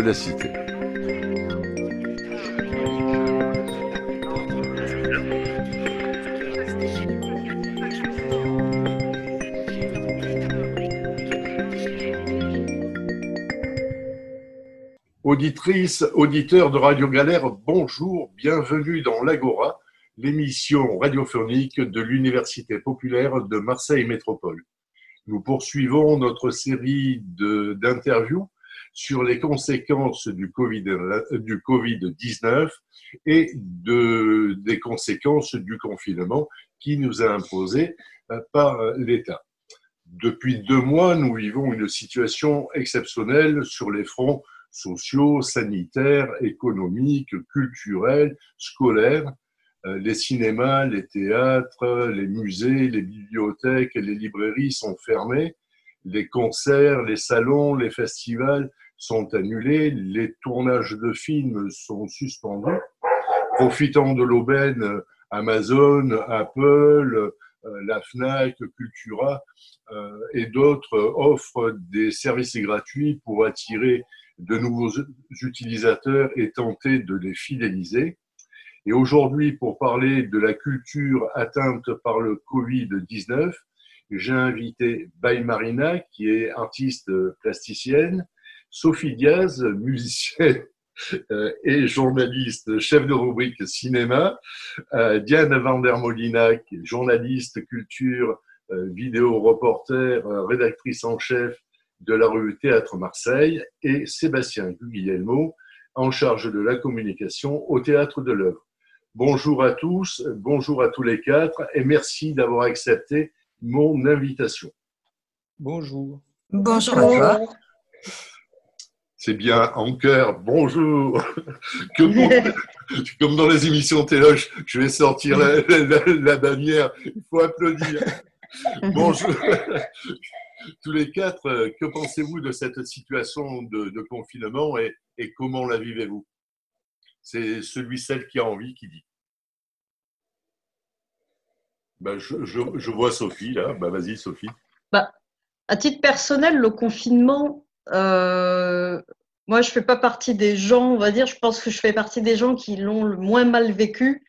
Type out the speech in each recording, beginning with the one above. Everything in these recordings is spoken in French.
la cité. Auditrices, auditeurs de Radio Galère, bonjour, bienvenue dans l'Agora, l'émission radiophonique de l'Université populaire de Marseille Métropole. Nous poursuivons notre série d'interviews sur les conséquences du Covid-19 et de, des conséquences du confinement qui nous a imposé euh, par l'État. Depuis deux mois, nous vivons une situation exceptionnelle sur les fronts sociaux, sanitaires, économiques, culturels, scolaires. Euh, les cinémas, les théâtres, les musées, les bibliothèques et les librairies sont fermés. Les concerts, les salons, les festivals sont annulés, les tournages de films sont suspendus. Profitant de l'aubaine, Amazon, Apple, euh, la FNAC, Cultura euh, et d'autres offrent des services gratuits pour attirer de nouveaux utilisateurs et tenter de les fidéliser. Et aujourd'hui, pour parler de la culture atteinte par le Covid-19, j'ai invité Bay Marina, qui est artiste plasticienne, Sophie Diaz, musicienne euh, et journaliste, chef de rubrique cinéma, euh, Diane Van der Molina, journaliste culture, euh, vidéo reporter, rédactrice en chef de la revue Théâtre Marseille, et Sébastien Guglielmo, en charge de la communication au Théâtre de l'œuvre. Bonjour à tous, bonjour à tous les quatre, et merci d'avoir accepté mon invitation. Bonjour. Bonjour à toi c'est bien en cœur, bonjour. comme dans les émissions télé, je vais sortir la, bannière, il faut applaudir. Bonjour. Tous les quatre, que pensez-vous de cette situation de, confinement et, comment la vivez-vous? C'est celui, celle qui a envie qui dit. Ben, je, vois Sophie là. Ben, vas-y, Sophie. Bah, à titre personnel, le confinement, euh, moi, je fais pas partie des gens, on va dire, je pense que je fais partie des gens qui l'ont le moins mal vécu.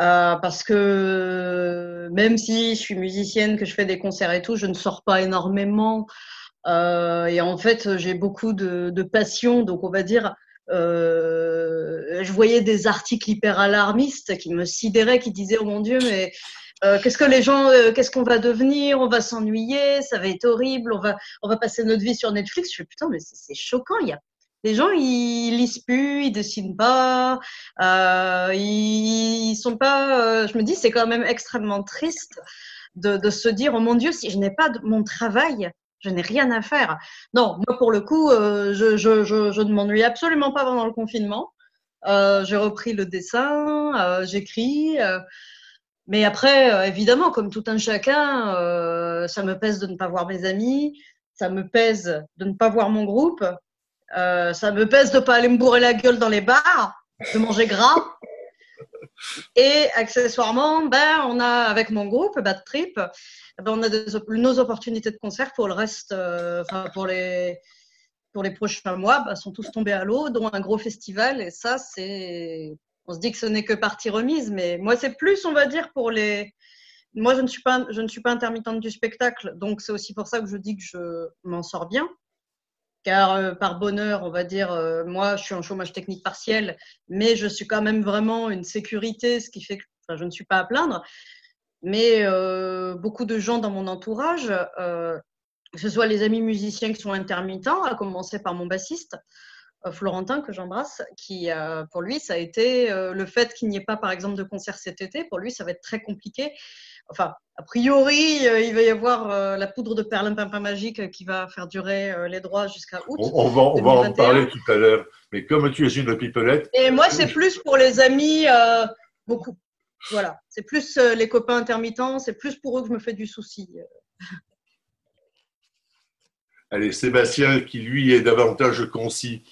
Euh, parce que même si je suis musicienne, que je fais des concerts et tout, je ne sors pas énormément. Euh, et en fait, j'ai beaucoup de, de, passion. Donc, on va dire, je voyais des articles hyper alarmistes qui me sidéraient, qui disaient, oh mon Dieu, mais euh, qu'est-ce que les gens, euh, qu'est-ce qu'on va devenir? On va s'ennuyer, ça va être horrible, on va, on va passer notre vie sur Netflix. Je fais putain, mais c'est choquant. Il y a les gens, ils lisent plus, ils dessinent pas, euh, ils, sont pas. je me dis, c'est quand même extrêmement triste de, se dire, oh mon Dieu, si je n'ai pas mon travail, je n'ai rien à faire. Non, moi pour le coup, je, je, je, je, ne m'ennuie absolument pas pendant le confinement. j'ai repris le dessin, j'écris. Mais après, euh, évidemment, comme tout un chacun, euh, ça me pèse de ne pas voir mes amis, ça me pèse de ne pas voir mon groupe, euh, ça me pèse de ne pas aller me bourrer la gueule dans les bars, de manger gras. Et accessoirement, ben, on a avec mon groupe Bad Trip, ben, on a nos opportunités de concert pour le reste, enfin pour les pour les prochains mois, ben, sont tous tombés à l'eau, dont un gros festival. Et ça, c'est on se dit que ce n'est que partie remise, mais moi, c'est plus, on va dire, pour les. Moi, je ne suis pas, je ne suis pas intermittente du spectacle, donc c'est aussi pour ça que je dis que je m'en sors bien. Car euh, par bonheur, on va dire, euh, moi, je suis en chômage technique partiel, mais je suis quand même vraiment une sécurité, ce qui fait que je ne suis pas à plaindre. Mais euh, beaucoup de gens dans mon entourage, que ce soit les amis musiciens qui sont intermittents, à commencer par mon bassiste, Florentin, que j'embrasse, qui, pour lui, ça a été le fait qu'il n'y ait pas, par exemple, de concert cet été. Pour lui, ça va être très compliqué. Enfin, a priori, il va y avoir la poudre de perlimpinpin magique qui va faire durer les droits jusqu'à août. On, va, on va, en parler tout à l'heure. Mais comme tu es une pipelette. Et moi, c'est plus pour les amis, beaucoup. Voilà, c'est plus les copains intermittents, c'est plus pour eux que je me fais du souci. Allez, Sébastien, qui lui est davantage concis.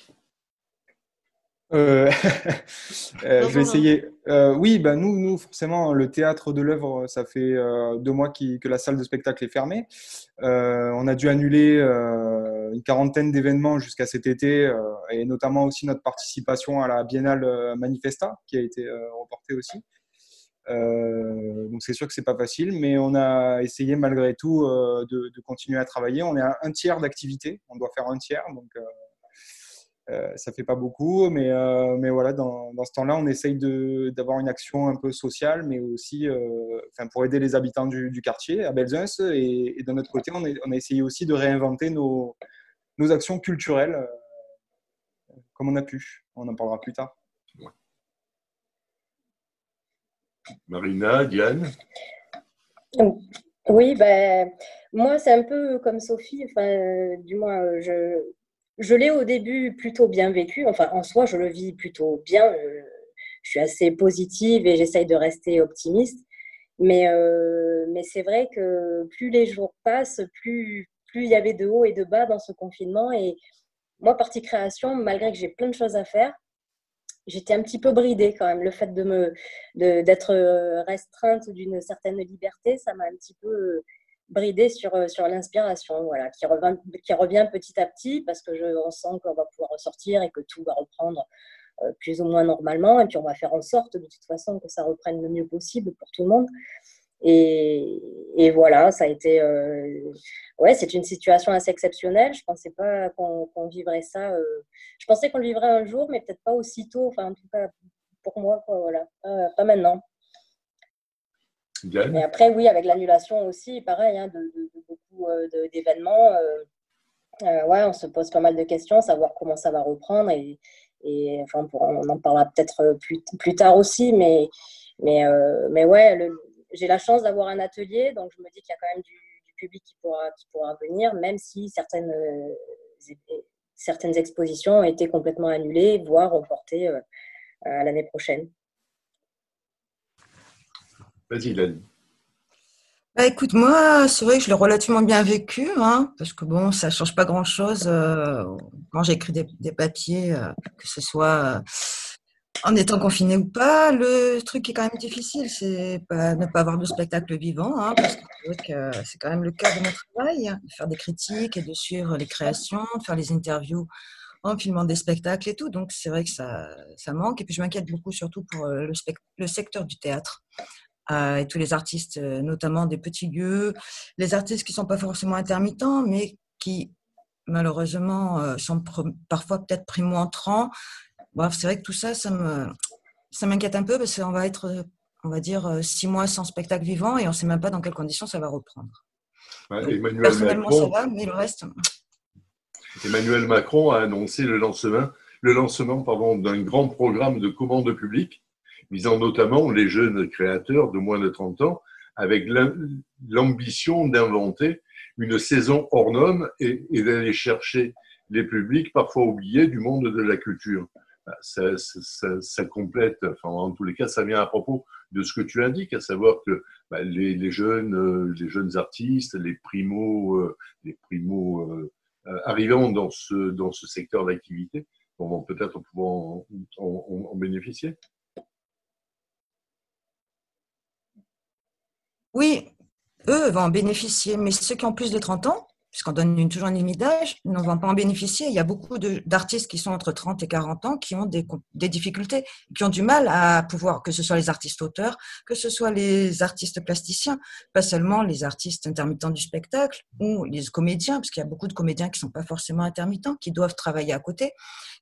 Euh, euh, je vais essayer. Euh, oui, ben nous, nous, forcément, le théâtre de l'œuvre, ça fait deux mois que la salle de spectacle est fermée. on a dû annuler une quarantaine d'événements jusqu'à cet été, et notamment aussi notre participation à la Biennale Manifesta, qui a été reportée aussi. donc c'est sûr que c'est pas facile, mais on a essayé malgré tout de, de, continuer à travailler. On est à un tiers d'activité, on doit faire un tiers, donc euh, ça fait pas beaucoup, mais, euh, mais voilà, dans, dans ce temps-là, on essaye d'avoir une action un peu sociale, mais aussi euh, enfin, pour aider les habitants du, du quartier à Belzunce. Et, et, de notre côté, on, on, a essayé aussi de réinventer nos, nos actions culturelles comme on a pu. On en parlera plus tard. Marina, Diane? Oui, ben, moi, c'est un peu comme Sophie. Enfin, du moins, je, je l'ai au début plutôt bien vécu. Enfin, en soi, je le vis plutôt bien. Euh, je suis assez positive et j'essaye de rester optimiste. Mais, euh, mais c'est vrai que plus les jours passent, plus, plus il y avait de hauts et de bas dans ce confinement. Et moi, partie création, malgré que j'ai plein de choses à faire, j'étais un petit peu bridée quand même. Le fait de me d'être restreinte d'une certaine liberté, ça m'a un petit peu bridé sur, euh, sur l'inspiration, voilà, qui revient, qui revient petit à petit parce que je, on sent qu'on va pouvoir ressortir et que tout va reprendre euh, plus ou moins normalement. Et puis on va faire en sorte de toute façon que ça reprenne le mieux possible pour tout le monde. Et, voilà, ça a été. Euh, ouais, c'est une situation assez exceptionnelle. Je pensais pas qu'on vivrait ça. je pensais qu'on le vivrait un jour, mais peut-être pas aussitôt. Enfin, en tout cas, pour moi, quoi, voilà. pas maintenant. Mais après, oui, avec l'annulation aussi, pareil, hein, de, beaucoup euh, d'événements. Euh, euh, ouais, on se pose pas mal de questions, savoir comment ça va reprendre. Et, et enfin, on en parlera peut-être plus, plus, tard aussi. Mais, mais, mais ouais, j'ai la chance d'avoir un atelier, donc je me dis qu'il y a quand même du, du, public qui pourra, qui pourra venir, même si certaines, certaines expositions ont été complètement annulées, voire reportées à l'année prochaine. Vas-y, bah, écoute, moi, c'est vrai que je l'ai relativement bien vécu, hein, parce que bon, ça change pas grand-chose euh, quand j'écris des, des, papiers, euh, que ce soit euh, en étant confiné ou pas. Le truc qui est quand même difficile, c'est ne pas avoir de spectacle vivant, hein, parce que c'est quand même le cas de mon travail, hein, de faire des critiques et de suivre les créations, de faire les interviews en filmant des spectacles et tout. Donc c'est vrai que ça, ça manque. Et puis je m'inquiète beaucoup surtout pour le, secteur du théâtre et tous les artistes, euh, notamment des petits lieux, les artistes qui sont pas forcément intermittents, mais qui malheureusement euh, sont parfois peut-être primo-entrants. Bref, c'est vrai que tout ça, ça me ça m'inquiète un peu parce qu'on va être, on va dire, six mois sans spectacle vivant et on ne sait même pas dans quelles conditions ça va reprendre. personnellement, Macron, ça va, mais le reste. Emmanuel Macron a annoncé le lancement, le lancement d'un grand programme de commande publique visant notamment les jeunes créateurs de moins de 30 ans, avec l'ambition d'inventer une saison hors norme et, d'aller chercher les publics parfois oubliés du monde de la culture. Bah, ça, ça, complète, enfin, en tous les cas, ça vient à propos de ce que tu indiques, à savoir que bah, les, jeunes, euh, les jeunes artistes, les primos, euh, les primos euh, arrivant dans ce, dans ce secteur d'activité vont peut-être pouvoir en bénéficier. Oui, eux vont en bénéficier, mais ceux qui ont plus de 30 ans, puisqu'on donne une, toujours une limite d'âge, ne vont pas en bénéficier. Il y a beaucoup d'artistes qui sont entre 30 et 40 ans qui ont des, des, difficultés, qui ont du mal à pouvoir, que ce soit les artistes auteurs, que ce soit les artistes plasticiens, pas seulement les artistes intermittents du spectacle ou les comédiens, parce qu'il y a beaucoup de comédiens qui ne sont pas forcément intermittents, qui doivent travailler à côté,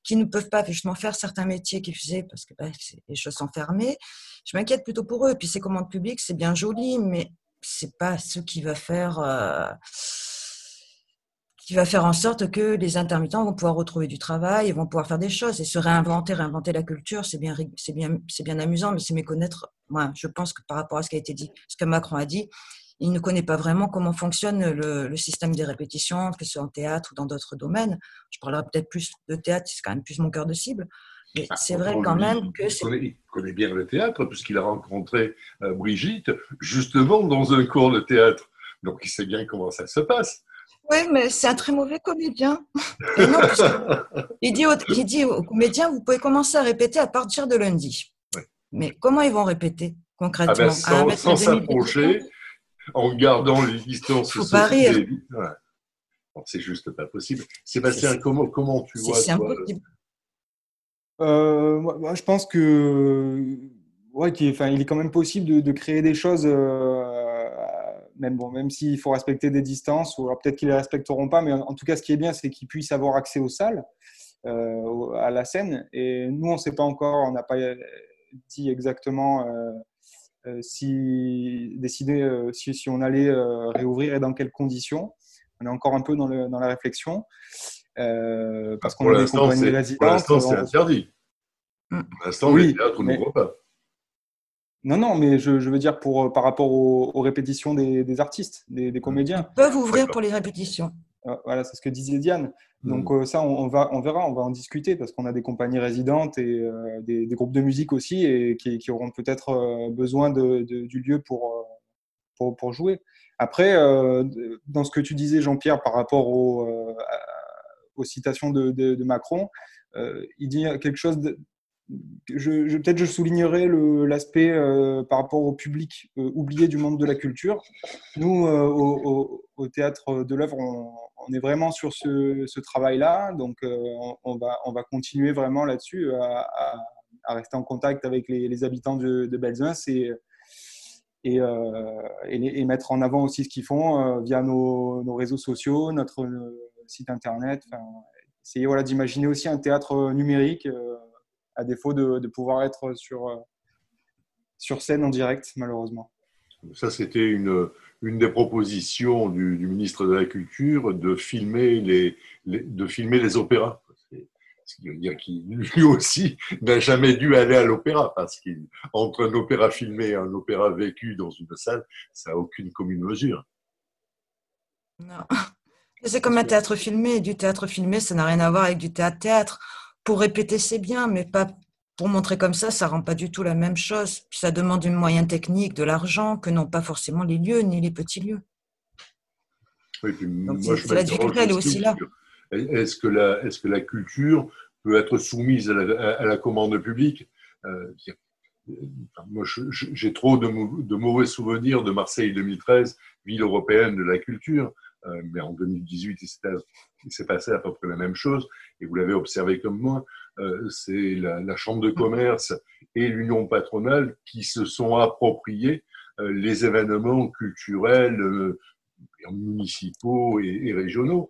qui ne peuvent pas justement faire certains métiers qu'ils faisaient parce que bah, les choses sont fermées. Je m'inquiète plutôt pour eux. Et puis ces commandes publiques, c'est bien joli, mais c'est pas ce qui va faire. Euh qui va faire en sorte que les intermittents vont pouvoir retrouver du travail, et vont pouvoir faire des choses et se réinventer, réinventer la culture. C'est bien, c'est bien, c'est bien amusant, mais c'est méconnaître. Moi, je pense que par rapport à ce qui a été dit, ce que Macron a dit, il ne connaît pas vraiment comment fonctionne le, système des répétitions, que ce soit en théâtre ou dans d'autres domaines. Je parlerai peut-être plus de théâtre, c'est quand même plus mon cœur de cible. Mais ah, c'est vrai quand même que c'est. Il connaît bien le théâtre, puisqu'il a rencontré euh, Brigitte justement dans un cours de théâtre. Donc il sait bien comment ça se passe. Oui, mais c'est un très mauvais comédien. il, dit il dit aux comédiens, vous pouvez commencer à répéter à partir de lundi. Mais comment ils vont répéter concrètement? Ah ben, Sans s'approcher, en gardant les distances Faut pas rire. c'est juste pas possible. Sébastien, comment, comment tu vois C'est impossible. Euh, moi, je pense que ouais, est, il est quand même possible de, créer des choses, euh, même, bon, même s'il faut respecter des distances, ou peut-être qu'ils ne les respecteront pas, mais en, tout cas, ce qui est bien, c'est qu'ils puissent avoir accès aux salles, euh, à la scène. Et nous, on ne sait pas encore, on n'a pas dit exactement euh, si décider euh, si, si, on allait euh, réouvrir et dans quelles conditions. On est encore un peu dans, le, dans la réflexion. parce qu'on a des compagnies résidentes. Pour l'instant, c'est interdit. Pour l'instant, oui, les théâtres n'ouvrent pas. Non, non, mais je, je, veux dire pour, par rapport aux, répétitions des, des artistes, des, des, comédiens. Ils peuvent ouvrir pour les répétitions. Voilà, c'est ce que disait Diane. Donc hmm. euh, ça, on, va, on verra, on va en discuter parce qu'on a des compagnies résidentes et euh, des, groupes de musique aussi et qui, auront peut-être euh, besoin de, du lieu pour, pour, jouer. Après, dans ce que tu disais, Jean-Pierre, par rapport aux, aux citations de, de Macron, il dit quelque chose peut-être je soulignerai l'aspect euh, par rapport au public euh, oublié du monde de la culture. Nous, euh, au, théâtre de l'œuvre, on, est vraiment sur ce, travail-là, donc on, va, on va continuer vraiment là-dessus à, rester en contact avec les, habitants de, de et, et, mettre en avant aussi ce qu'ils font via nos, nos, réseaux sociaux, notre site internet. essayer voilà, d'imaginer aussi un théâtre numérique à défaut de, pouvoir être sur, euh, sur scène en direct, malheureusement. Ça, c'était une, une des propositions du, ministre de la Culture de filmer les, de filmer les opéras. Ce qui veut dire qu'il, lui aussi, n'a jamais dû aller à l'opéra, parce qu'entre un opéra filmé et un opéra vécu dans une salle, ça n'a aucune commune mesure. Non. C'est comme un théâtre filmé. Du théâtre filmé, ça n'a rien à voir avec du théâtre-théâtre pour répéter, c'est bien, mais pas pour montrer comme ça, ça rend pas du tout la même chose. ça demande une moyen technique, de l'argent, que n'ont pas forcément les lieux ni les petits lieux. Oui, la difficulté, elle est aussi là. Est-ce que, la, est que la culture peut être soumise à la, commande publique? Euh, Moi, j'ai trop de, de, mauvais souvenirs de Marseille 2013, ville européenne de la culture, euh, mais en 2018, il s'est passé à peu près la même chose, et vous l'avez observé comme moi, euh, c'est la, Chambre de commerce et l'Union patronale qui se sont appropriés euh, les événements culturels municipaux et, régionaux,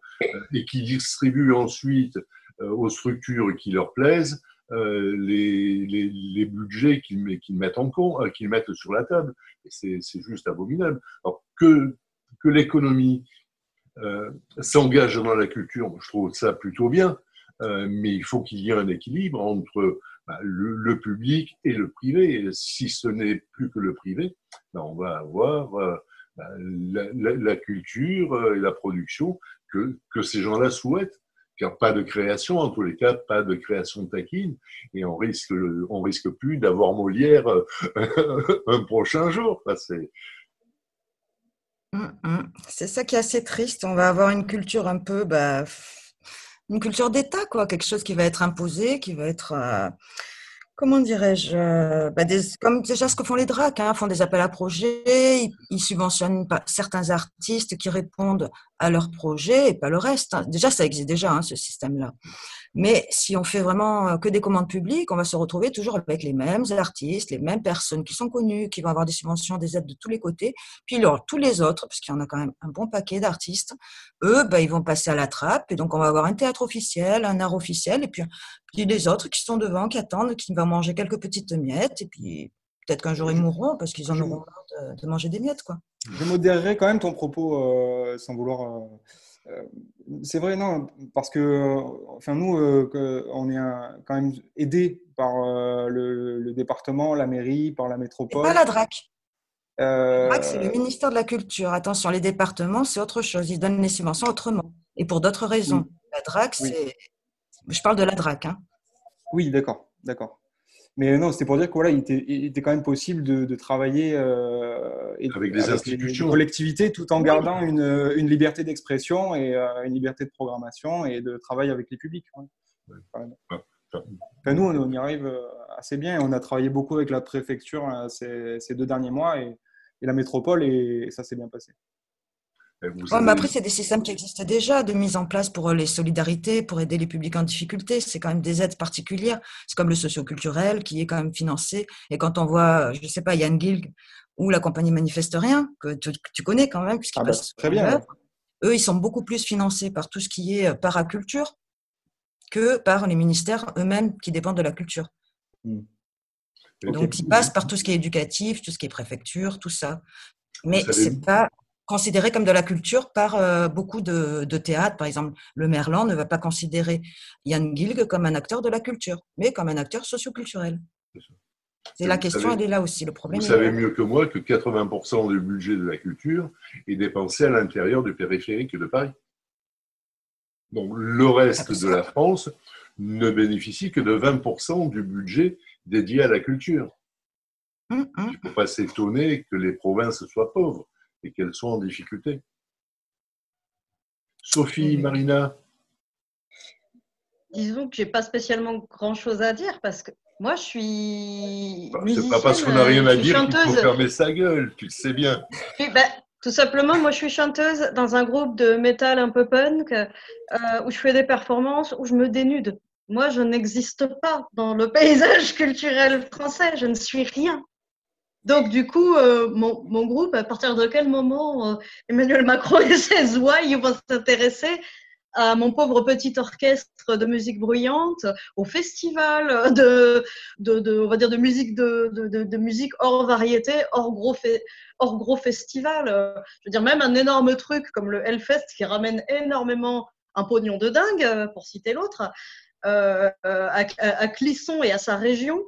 et qui distribuent ensuite aux structures qui leur plaisent les, les, budgets qu'ils mettent en compte, qu'ils mettent sur la table. C'est juste abominable. Alors que, que l'économie euh, s'engage dans la culture, je trouve ça plutôt bien, euh, mais il faut qu'il y ait un équilibre entre bah, le, public et le privé. si ce n'est plus que le privé, bah, on va avoir euh, bah, la, culture et la production que, que ces gens-là souhaitent. Car pas de création, en tous les cas, pas de création taquine, et on risque, on risque plus d'avoir Molière un prochain jour. mmh. C'est ça qui est assez triste. On va avoir une culture un peu, bah, une culture d'État, quoi, quelque chose qui va être imposé, qui va être, euh, comment dirais-je, euh, bah, comme déjà ce que font les DRAC, hein, font des appels à projets, ils, subventionnent certains artistes qui répondent à leurs projets et pas le reste. Hein. Déjà, ça existe déjà, hein, ce système-là. Mais si on fait vraiment euh, que des commandes publiques, on va se retrouver toujours avec les mêmes artistes, les mêmes personnes qui sont connues, qui vont avoir des subventions, des aides de tous les côtés. Puis alors, tous les autres, parce qu'il y en a quand même un bon paquet d'artistes, eux, bah, ils vont passer à la trappe. Et donc, on va avoir un théâtre officiel, un art officiel, et puis, puis les autres qui sont devant, qui attendent, qui vont manger quelques petites miettes. Et puis, peut-être qu'un jour, ils mourront parce qu'ils en auront marre de, manger des miettes. Quoi. Je modérerai quand même ton propos euh, sans vouloir. Euh, c'est vrai, non, parce que, enfin, nous, on est quand même aidés par le, département, la mairie, par la métropole. pas la DRAC. La DRAC, c'est le ministère de la Culture. Attention, les départements, c'est autre chose. Ils donnent les subventions autrement et pour d'autres raisons. La DRAC, c'est. Je parle de la DRAC. Hein. Oui, d'accord, d'accord. Mais non, c'était pour dire qu'il était, il était quand même possible de, travailler euh, avec des institutions, collectivités, tout en gardant une, une, liberté d'expression et euh, une liberté de programmation et de travail avec les publics. nous, on, y arrive euh, assez bien. On a travaillé beaucoup avec la préfecture ces, ces, deux derniers mois et, et la métropole et ça s'est bien passé mais après, c'est des systèmes qui existent déjà, de mise en place pour euh, les solidarités, pour aider les publics en difficulté. C'est quand même des aides particulières. C'est comme le socioculturel qui est quand même financé. Et quand on voit, je ne sais pas, Yann Gilg ou la compagnie Manifeste Rien, que tu, connais quand même, puisqu'ils ah bah, très bien. eux, ils sont beaucoup plus financés par tout ce qui est euh, paraculture que par les ministères eux-mêmes qui dépendent de la culture. Hmm. Donc, ils passent par tout ce qui est éducatif, tout ce qui est préfecture, tout ça. Mais c'est pas considéré comme de la culture par euh, beaucoup de, de théâtres. Par exemple, le Merlan ne va pas considérer Yann Gilg comme un acteur de la culture, mais comme un acteur socioculturel. C'est la question, elle est là aussi. Le problème. Vous savez mieux que moi que 80% du budget de la culture est dépensé à l'intérieur du périphérique de Paris. Donc le reste de la France ne bénéficie que de 20% du budget dédié à la culture. Hum, hum, Il ne faut pas s'étonner que les provinces soient pauvres et qu'elles soient en difficulté. Sophie, Marina Disons que je n'ai pas spécialement grand-chose à dire parce que moi, je suis. Bah, c'est pas parce qu'on n'a rien à dire qu'il faut fermer sa gueule, tu le sais bien. Bah, tout simplement, moi, je suis chanteuse dans un groupe de métal un peu punk euh, où je fais des performances, où je me dénude. Moi, je n'existe pas dans le paysage culturel français. Je ne suis rien. Donc, du coup, euh, mon, mon, groupe, à partir de quel moment euh, Emmanuel Macron et ses ouailles vont s'intéresser à mon pauvre petit orchestre de musique bruyante, au festival de, de, de on va dire de musique de, de, musique hors variété, hors gros, hors gros festival. Je veux dire, même un énorme truc comme le Hellfest qui ramène énormément un pognon de dingue, pour citer l'autre, euh, à, à, Clisson et à sa région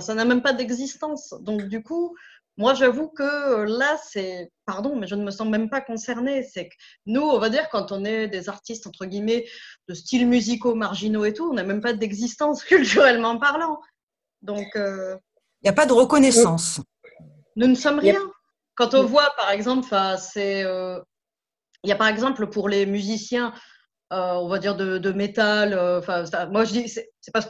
ça n'a même pas d'existence. Donc, du coup, moi, j'avoue que euh, là, c'est, pardon, mais je ne me sens même pas concernée. C'est que nous, on va dire, quand on est des artistes, entre guillemets, de styles musicaux marginaux et tout, on n'a même pas d'existence culturellement parlant. Donc. Euh, Il n'y a pas de reconnaissance. Nous ne sommes rien. Quand on voit, par exemple, c'est. Euh, il y a par exemple pour les musiciens, on va dire de, métal, enfin, moi je dis, c'est pas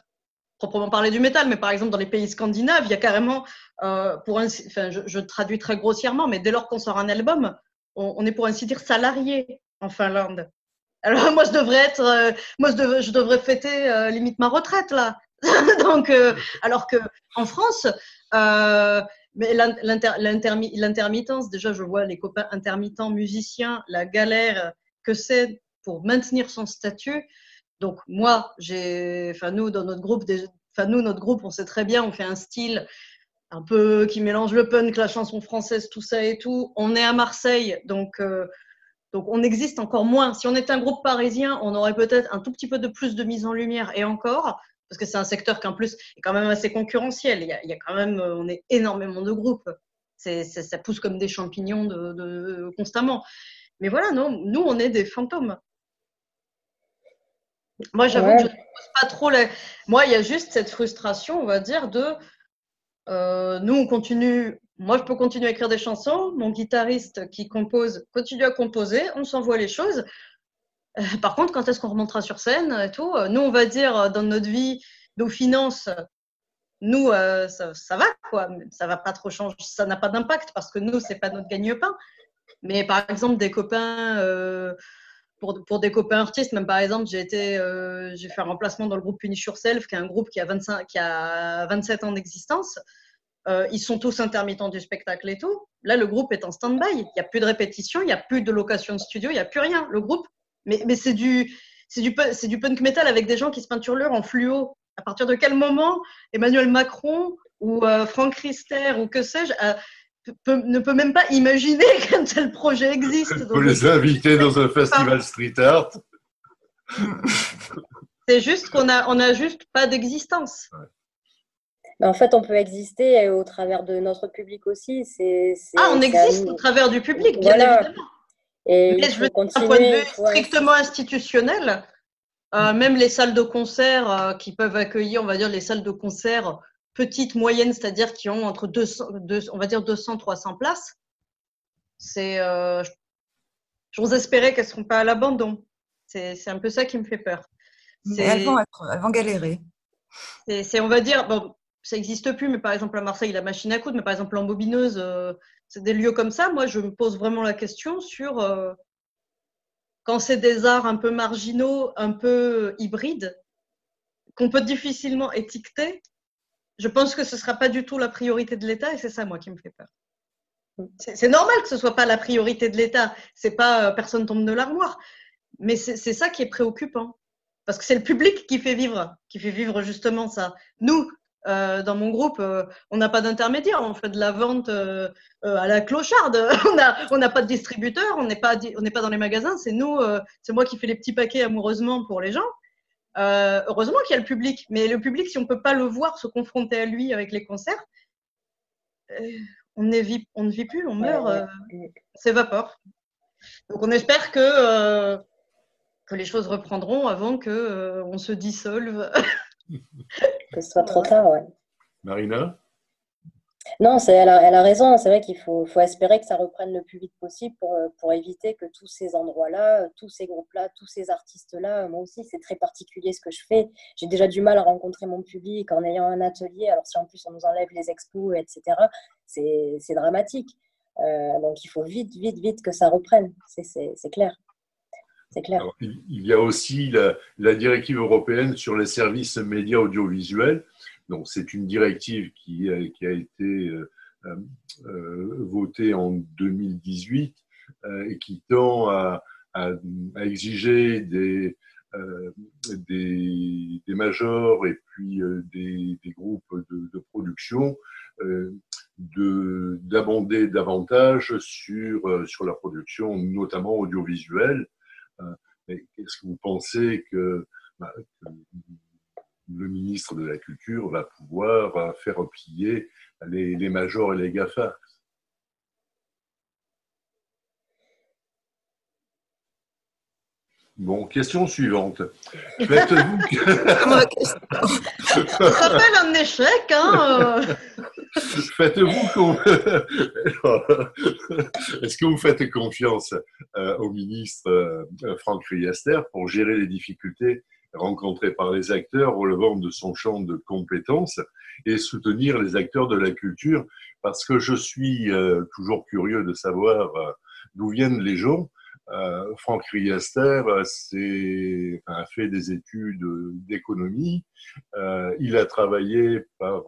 proprement parler du métal, mais par exemple dans les pays scandinaves, il y a carrément, euh, pour enfin, je, traduis très grossièrement, mais dès lors qu'on sort un album, on, est pour ainsi dire salarié en Finlande. Alors moi je devrais être, euh, moi je, devrais fêter euh, limite ma retraite là. Donc alors que en France, mais l'intermittence, déjà je vois les copains intermittents musiciens, la galère que c'est pour maintenir son statut. Donc moi, j'ai, enfin nous dans notre groupe, enfin nous notre groupe, on sait très bien, on fait un style un peu qui mélange le punk, la chanson française, tout ça et tout. On est à Marseille, donc euh, donc on existe encore moins. Si on était un groupe parisien, on aurait peut-être un tout petit peu de plus de mise en lumière et encore, parce que c'est un secteur qui en plus est quand même assez concurrentiel. Il y a, quand même, on est énormément de groupes. Ça pousse comme des champignons constamment. Mais voilà, non, nous on est des fantômes. Moi, j'avoue que je ne pose pas trop les. Moi, il y a juste cette frustration, on va dire, de. Euh, nous, on continue. Moi, je peux continuer à écrire des chansons. Mon guitariste qui compose continue à composer. On s'envoie les choses. Euh, par contre, quand est-ce qu'on remontera sur scène et tout Nous, on va dire dans notre vie, nos finances, nous, euh, ça, ça, va quoi. Ça va pas trop changer. Ça n'a pas d'impact parce que nous, c'est pas notre gagne-pain. Mais par exemple, des copains pour, des copains artistes, même par exemple, j'ai été, euh, j'ai fait un remplacement dans le groupe Punish Yourself, qui est un groupe qui a, 25, qui a 27 ans d'existence. Euh, ils sont tous intermittents du spectacle et tout. Là, le groupe est en stand-by. Il n'y a plus de répétition, il n'y a plus de location de studio, il n'y a plus rien. Le groupe, mais, c'est du, c'est du, c'est du punk metal avec des gens qui se peinturent en fluo. À partir de quel moment Emmanuel Macron ou euh, Franck Rister ou que sais-je ne peut même pas imaginer qu'un tel projet existe. On peut les inviter dans un festival street art. C'est juste qu'on a, on a juste pas d'existence. en fait, on peut exister au travers de notre public aussi. C'est, ah, on existe au travers du public, bien évidemment. Et Mais je veux d'un point de vue strictement institutionnel, euh, même les salles de concert euh, qui peuvent accueillir, on va dire, les salles de concert petites, moyennes, c'est-à-dire qui ont entre 200, on va dire 200, 300 places, c'est, euh, j'ose espérer qu'elles ne seront pas à l'abandon. C'est un peu ça qui me fait peur. Elles vont, être, elles vont galérer. C'est, on va dire, bon, ça n'existe plus, mais par exemple à Marseille, la machine à coudre, mais par exemple en bobineuse, euh, c'est des lieux comme ça. Moi, je me pose vraiment la question sur euh, quand c'est des arts un peu marginaux, un peu hybrides, qu'on peut difficilement étiqueter, je pense que ce ne sera pas du tout la priorité de l'État et c'est ça, moi, qui me fait peur. C'est normal que ce ne soit pas la priorité de l'État. C'est pas euh, personne tombe de l'armoire. Mais c'est ça qui est préoccupant. Parce que c'est le public qui fait vivre, qui fait vivre justement ça. Nous, euh, dans mon groupe, euh, on n'a pas d'intermédiaire, on fait de la vente à la clocharde. on n'a on pas de distributeur, on n'est pas, pas dans les magasins. C'est nous, c'est moi qui fais les petits paquets amoureusement pour les gens. Euh, heureusement qu'il y a le public, mais le public, si on ne peut pas le voir se confronter à lui avec les concerts, euh, on, vit, on, ne vit plus, on meurt, euh, s'évapore. Donc on espère que, que les choses reprendront avant qu'on on se dissolve. que ce soit trop tard, ouais. Marina? Non, elle a, elle a raison. C'est vrai qu'il faut, espérer que ça reprenne le plus vite possible pour, euh, pour éviter que tous ces endroits-là, tous ces groupes-là, tous ces artistes-là, moi aussi, c'est très particulier ce que je fais. J'ai déjà du mal à rencontrer mon public en ayant un atelier. Alors, si en plus on nous enlève les expos, etc., c'est dramatique. Euh, donc, il faut vite, vite, vite que ça reprenne. C'est clair. Clair. il y a aussi la, la directive européenne sur les services médias audiovisuels donc, c'est une directive qui, a, qui a été euh, euh, votée en 2018 euh, et qui tend à, exiger des, des, des, majors et puis des, des groupes de, de production d'abonder davantage sur, sur la production, notamment audiovisuelle. Est-ce que vous pensez que, bah, que le ministre de la Culture va pouvoir euh, faire plier les, majors et les GAFA. Bon, question suivante. Faites-vous Ça s'appelle un échec, hein Faites-vous Est-ce que vous faites confiance euh, au ministre euh, Franck Riester pour gérer les difficultés rencontré par les acteurs relevant de son champ de compétences et soutenir les acteurs de la culture parce que je suis euh, toujours curieux de savoir euh, d'où viennent les gens. Euh, Franck Riester a fait des études d'économie. il a travaillé par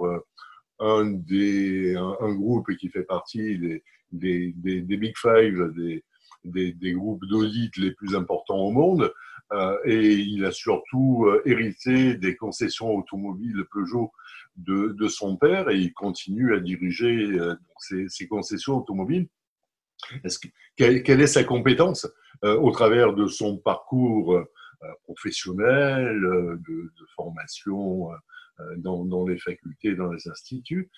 un, des, un, groupe qui fait partie des, des, des, des Big Five, des, des, des groupes d'audit les plus importants au monde. Euh, et il a surtout euh, hérité des concessions automobiles Peugeot de, son père et il continue à diriger euh, ces, ces, concessions automobiles. Quelle, est sa compétence au travers de son parcours professionnel, de, formation dans, les facultés, dans les instituts,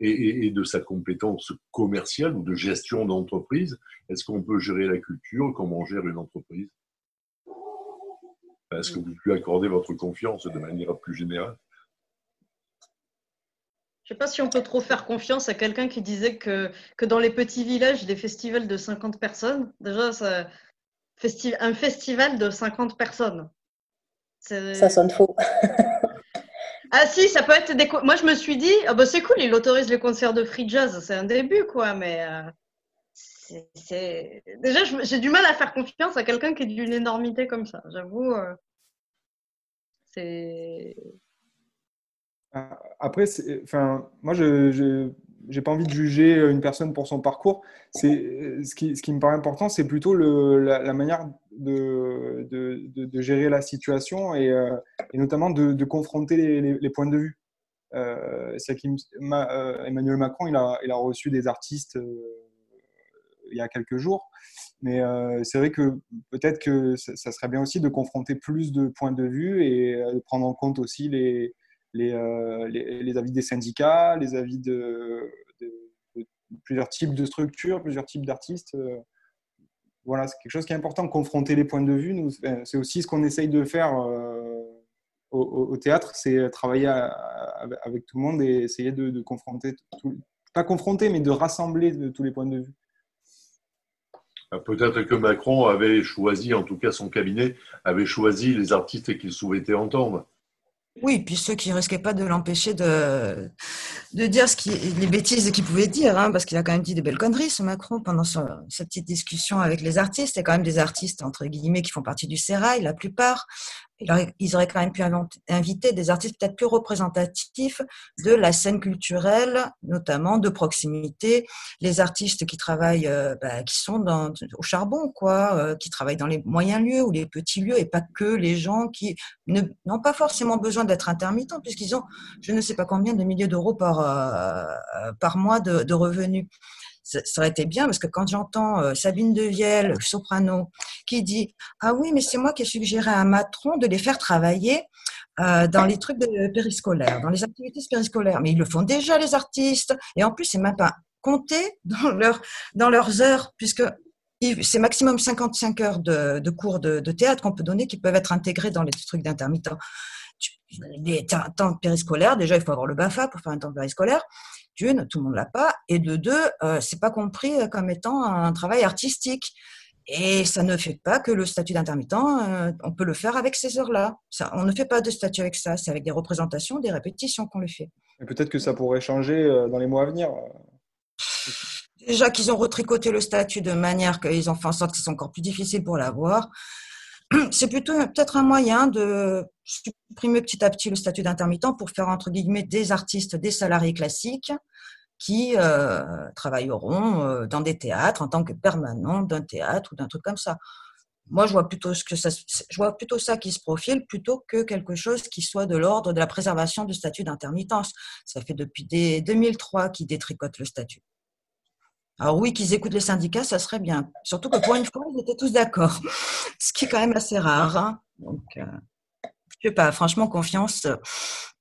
et, et, de sa compétence commerciale ou de gestion d'entreprise? Est-ce qu'on peut gérer la culture? Comment on gère une entreprise? Est-ce que vous pouvez accorder votre confiance de manière plus générale? Je ne sais pas si on peut trop faire confiance à quelqu'un qui disait que, que dans les petits villages, des festivals de 50 personnes, déjà, ça, un festival de 50 personnes. Ça sonne faux. ah si, ça peut être des... Moi, je me suis dit, ah bah, c'est cool, il autorise les concerts de free jazz, c'est un début, quoi, mais... Euh, Déjà, j'ai du mal à faire confiance à quelqu'un qui est d'une énormité comme ça. J'avoue, euh, c'est. Ah, après, enfin, moi, je n'ai pas envie de juger une personne pour son parcours. Ce qui, ce qui me paraît important, c'est plutôt le, la, manière de, de, de, gérer la situation et, euh, et notamment de, confronter les, points de vue. Emmanuel Macron, il a, il a reçu des artistes il y a quelques jours. Mais c'est vrai que peut-être que ça, serait bien aussi de confronter plus de points de vue et de prendre en compte aussi les, les, avis des syndicats, les avis de, plusieurs types de structures, plusieurs types d'artistes. Voilà, c'est quelque chose qui est important, confronter les points de vue. C'est aussi ce qu'on essaye de faire au, théâtre, c'est travailler avec tout le monde et essayer de, confronter, pas confronter, mais de rassembler tous les points de vue. Ah, peut-être que Macron avait choisi, en tout cas son cabinet, avait choisi les artistes qu'il souhaitait entendre. Oui, puis ceux qui ne risquaient pas de l'empêcher de, dire les bêtises qu'il pouvait dire, hein, parce qu'il a quand même dit des belles conneries, ce Macron, pendant cette petite discussion avec les artistes. A quand même des artistes, entre guillemets, qui font partie du Sérail, la plupart ils auraient quand même pu inviter des artistes peut-être plus représentatifs de la scène culturelle, notamment de proximité, les artistes qui travaillent, euh, bah, qui sont dans, au charbon, quoi, euh, qui travaillent dans les moyens lieux ou les petits lieux, et pas que les gens qui n'ont pas forcément besoin d'être intermittents, puisqu'ils ont, je ne sais pas combien de milliers d'euros par euh, par mois de, de revenus ça, aurait été bien parce que quand j'entends euh, Sabine Devielle, soprano, qui dit ah oui mais c'est moi qui ai suggéré à Matron de les faire travailler euh, dans les trucs de périscolaires, dans les activités périscolaires, mais ils le font déjà les artistes et en plus c'est même pas compté dans leur dans leurs heures puisque c'est maximum 55 heures de, de cours de, de théâtre qu'on peut donner qui peuvent être intégrés dans les trucs d'intermittent. Les temps périscolaires, déjà, il faut avoir le BAFA pour faire un temps périscolaire d'une, tout le monde l'a pas, et de deux, euh, c'est pas compris comme étant un travail artistique. Et ça ne fait pas que le statut d'intermittent, euh, on peut le faire avec ces heures-là. on ne fait pas de statut avec ça, c'est avec des représentations, des répétitions qu'on le fait. Peut-être que ça pourrait changer euh, dans les mois à venir. Déjà qu'ils ont retricoté le statut de manière qu'ils ont fait en sorte que c'est encore plus difficile pour l'avoir c'est plutôt peut-être un moyen de supprimer petit à petit le statut d'intermittent pour faire entre guillemets des artistes, des salariés classiques qui euh, travailleront euh, dans des théâtres en tant que permanents d'un théâtre ou d'un truc comme ça. Moi, je vois plutôt ce ça, je vois plutôt ça qui se profile plutôt que quelque chose qui soit de l'ordre de la préservation du statut d'intermittence. Ça fait depuis 2003 qu'ils détricotent le statut. Alors oui, qu'ils écoutent les syndicats, ça serait bien. Surtout que pour une fois, ils étaient tous d'accord, ce qui est quand même assez rare. Hein. Donc, euh, je sais pas, franchement, confiance.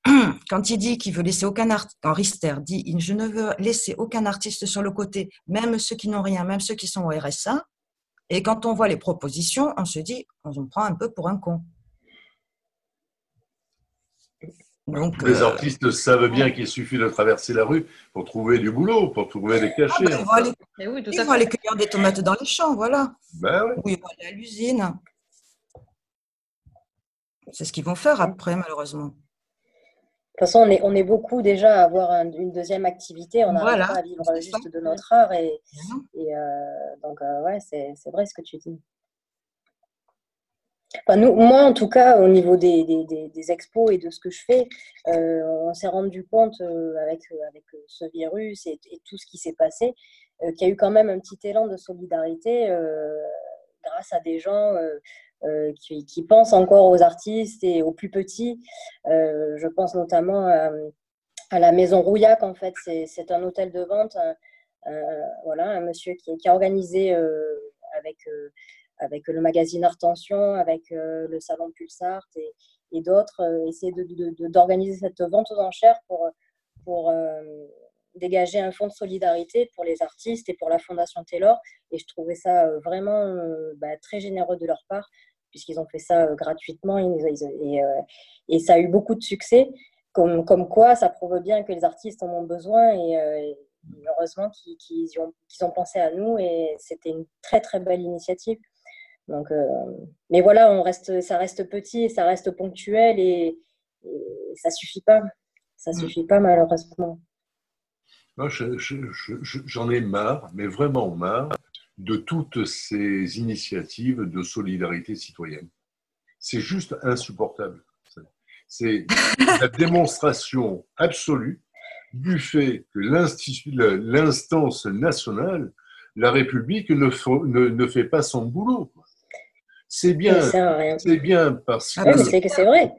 Quand il dit qu'il veut laisser aucun artiste, quand Rister dit je ne veux laisser aucun artiste sur le côté, même ceux qui n'ont rien, même ceux qui sont au RSA. Et quand on voit les propositions, on se dit, on prend un peu pour un con. Les euh, artistes savent bien qu'il suffit de traverser la rue pour trouver du boulot, pour trouver des cachets. Ah ben, ils vont aller, oui, cueillir des tomates dans les champs, voilà. Ben Ou ils vont aller à l'usine. C'est ce qu'ils vont faire après, malheureusement. De toute façon, on est, on est beaucoup déjà à avoir une deuxième activité. On n'arrive pas à vivre juste de notre art. Et, et euh, donc, euh, ouais, c'est vrai ce que tu dis moi, en tout cas, au niveau des, des, expos et de ce que je fais, euh, on s'est rendu compte euh, avec, avec ce virus et, tout ce qui s'est passé euh, qu'il y a eu quand même un petit élan de solidarité grâce à des gens qui, qui, pensent encore aux artistes et aux plus petits. je pense notamment à, la Maison Rouillac, en fait, c'est un hôtel de vente. voilà, un monsieur qui a organisé avec avec le magazine Tension, avec euh, le salon Pulsart et, d'autres, euh, essayer d'organiser cette vente aux enchères pour, pour euh, dégager un fonds de solidarité pour les artistes et pour la Fondation Taylor. Et je trouvais ça vraiment bah, très généreux de leur part, puisqu'ils ont fait ça gratuitement et, et, ça a eu beaucoup de succès. Comme, comme, quoi, ça prouve bien que les artistes en ont besoin et, heureusement qu'ils ont, ont, pensé à nous et c'était une très très belle initiative. Donc, euh, mais voilà, on reste, ça reste petit, ça reste ponctuel et, ça suffit pas. Ça mm. suffit pas malheureusement. J'en ai marre, mais vraiment marre, de toutes ces initiatives de solidarité citoyenne. C'est juste insupportable. C'est la démonstration absolue du fait que l'instance nationale, la République, ne, ne, ne fait pas son boulot. C'est bien, c'est bien parce ah que. c'est vrai.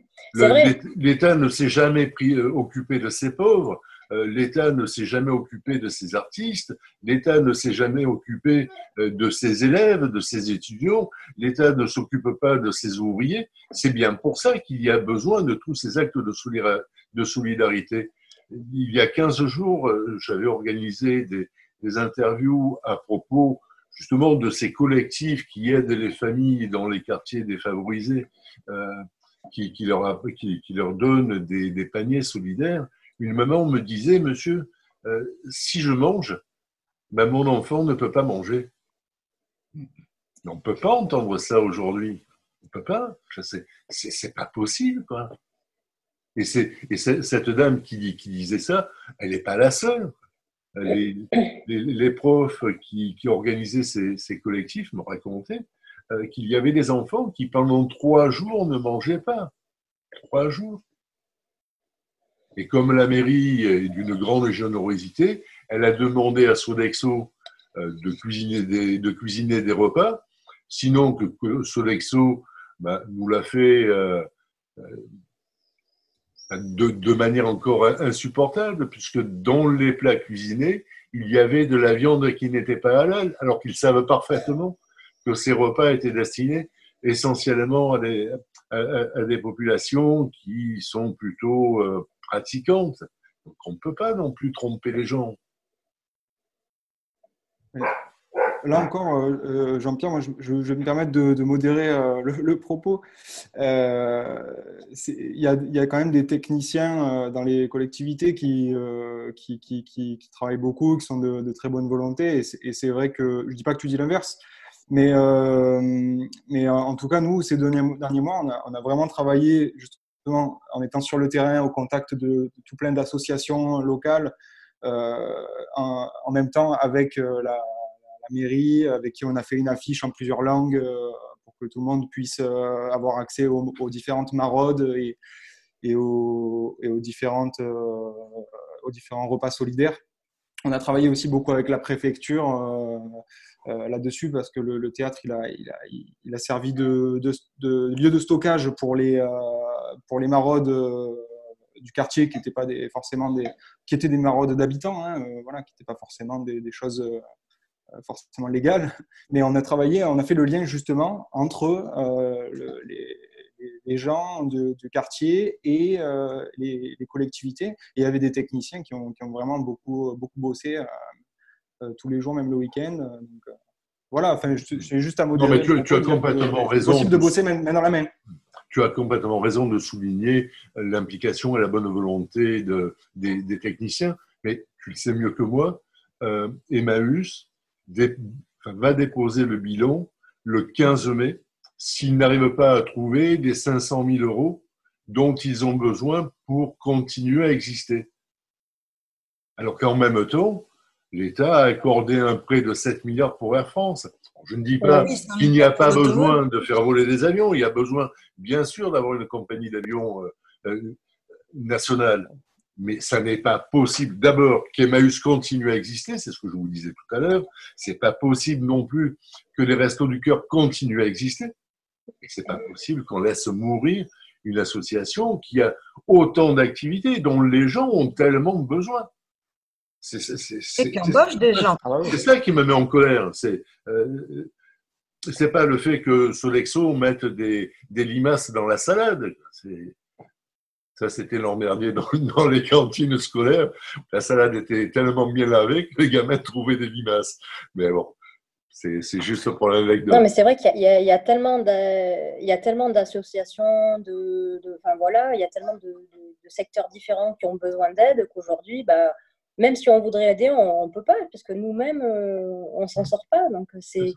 L'État ne s'est jamais pris, euh, occupé de ses pauvres. Euh, L'État ne s'est jamais occupé de ses artistes, l'État ne s'est jamais occupé euh, de ses élèves, de ses étudiants, l'État ne s'occupe pas de ses ouvriers. C'est bien pour ça qu'il y a besoin de tous ces actes de solidarité. Il y a 15 jours, j'avais organisé des, interviews à propos justement de ces collectifs qui aident les familles dans les quartiers défavorisés, qui, leur, qui, leur donnent des paniers solidaires une maman me disait, monsieur, euh, si je mange, ben, mon enfant ne peut pas manger. On ne peut pas entendre ça aujourd'hui. On ne peut pas. C'est pas possible. Quoi. Et, et cette dame qui, qui, disait ça, elle n'est pas la seule. Les, les, profs qui, organisaient ces, collectifs me racontaient euh, qu'il y avait des enfants qui, pendant trois jours, ne mangeaient pas. Trois jours. Et comme la mairie est d'une grande générosité, elle a demandé à Sodexo euh, de cuisiner des, repas, sinon que, Sodexo bah, nous l'a fait euh, euh, de, de, manière encore insupportable, puisque dans les plats cuisinés, il y avait de la viande qui n'était pas halal, alors qu'ils savent parfaitement que ces repas étaient destinés essentiellement à des, à, des populations qui sont plutôt pratiquante. Donc on ne peut pas non plus tromper les gens. Là encore, euh, euh, Jean-Pierre, je, vais me permettre de, modérer euh, le, propos. Il y, a, quand même des techniciens dans les collectivités qui, travaillent beaucoup, qui sont de, très bonne volonté. Et c'est vrai que, je ne dis pas que tu dis l'inverse, mais, en tout cas, nous, ces derniers, derniers mois, on a, vraiment travaillé en étant sur le terrain au contact de, tout plein d'associations locales, en, même temps avec euh, mairie, avec qui on a fait une affiche en plusieurs langues euh, pour que tout le monde puisse avoir accès aux, différentes maraudes et, aux, différentes, aux différents repas solidaires. On a travaillé aussi beaucoup avec la préfecture là-dessus parce que le, théâtre il a, il a, servi de, lieu de stockage pour les, pour les maraudes euh, du quartier qui n'étaient pas des, forcément des, qui étaient des maraudes d'habitants, hein, euh, voilà, qui n'étaient pas forcément des, choses euh, forcément légales. Mais on a travaillé, on a fait le lien justement entre les, les, gens du quartier et les, collectivités. Et il y avait des techniciens qui ont, qui ont vraiment beaucoup, beaucoup bossé tous les jours, même le week-end. voilà, enfin, c'est juste à modérer. Non, mais tu, as complètement raison. Possible de bosser main dans la main tu as complètement raison de souligner l'implication et la bonne volonté de, des, techniciens, mais tu le sais mieux que moi, euh, Va déposer le bilan le 15 mai s'ils n'arrivent pas à trouver des 500 000 euros dont ils ont besoin pour continuer à exister. Alors qu'en même temps, l'État a accordé un prêt de 7 milliards pour Air France. Je ne dis pas qu'il n'y a pas besoin de faire voler des avions, il y a besoin, bien sûr, d'avoir une compagnie d'avions euh, euh, nationale. Mais ça n'est pas possible. D'abord, qu'Emmaüs continue à exister, c'est ce que je vous disais tout à l'heure. C'est pas possible non plus que les Restos du Cœur continuent à exister. Et c'est pas possible qu'on laisse mourir une association qui a autant d'activités dont les gens ont tellement besoin. C'est des gens. Ah c'est ça qui me met en colère. C'est euh, c'est pas le fait que Solexo mette des, des limaces dans la salade. Ça, c'était l'emmerdier dans, dans, les cantines scolaires. La salade était tellement bien lavée que les gamins trouvaient des limaces. Mais bon, c'est juste pour l'anecdote. Non, mais c'est vrai qu'il y, y, a tellement d'associations, de, de, enfin voilà, il y a tellement de, de secteurs différents qui ont besoin d'aide qu'aujourd'hui, bah, même si on voudrait aider, on ne peut pas, puisque nous-mêmes, euh, on ne s'en sort pas. Donc, c'est,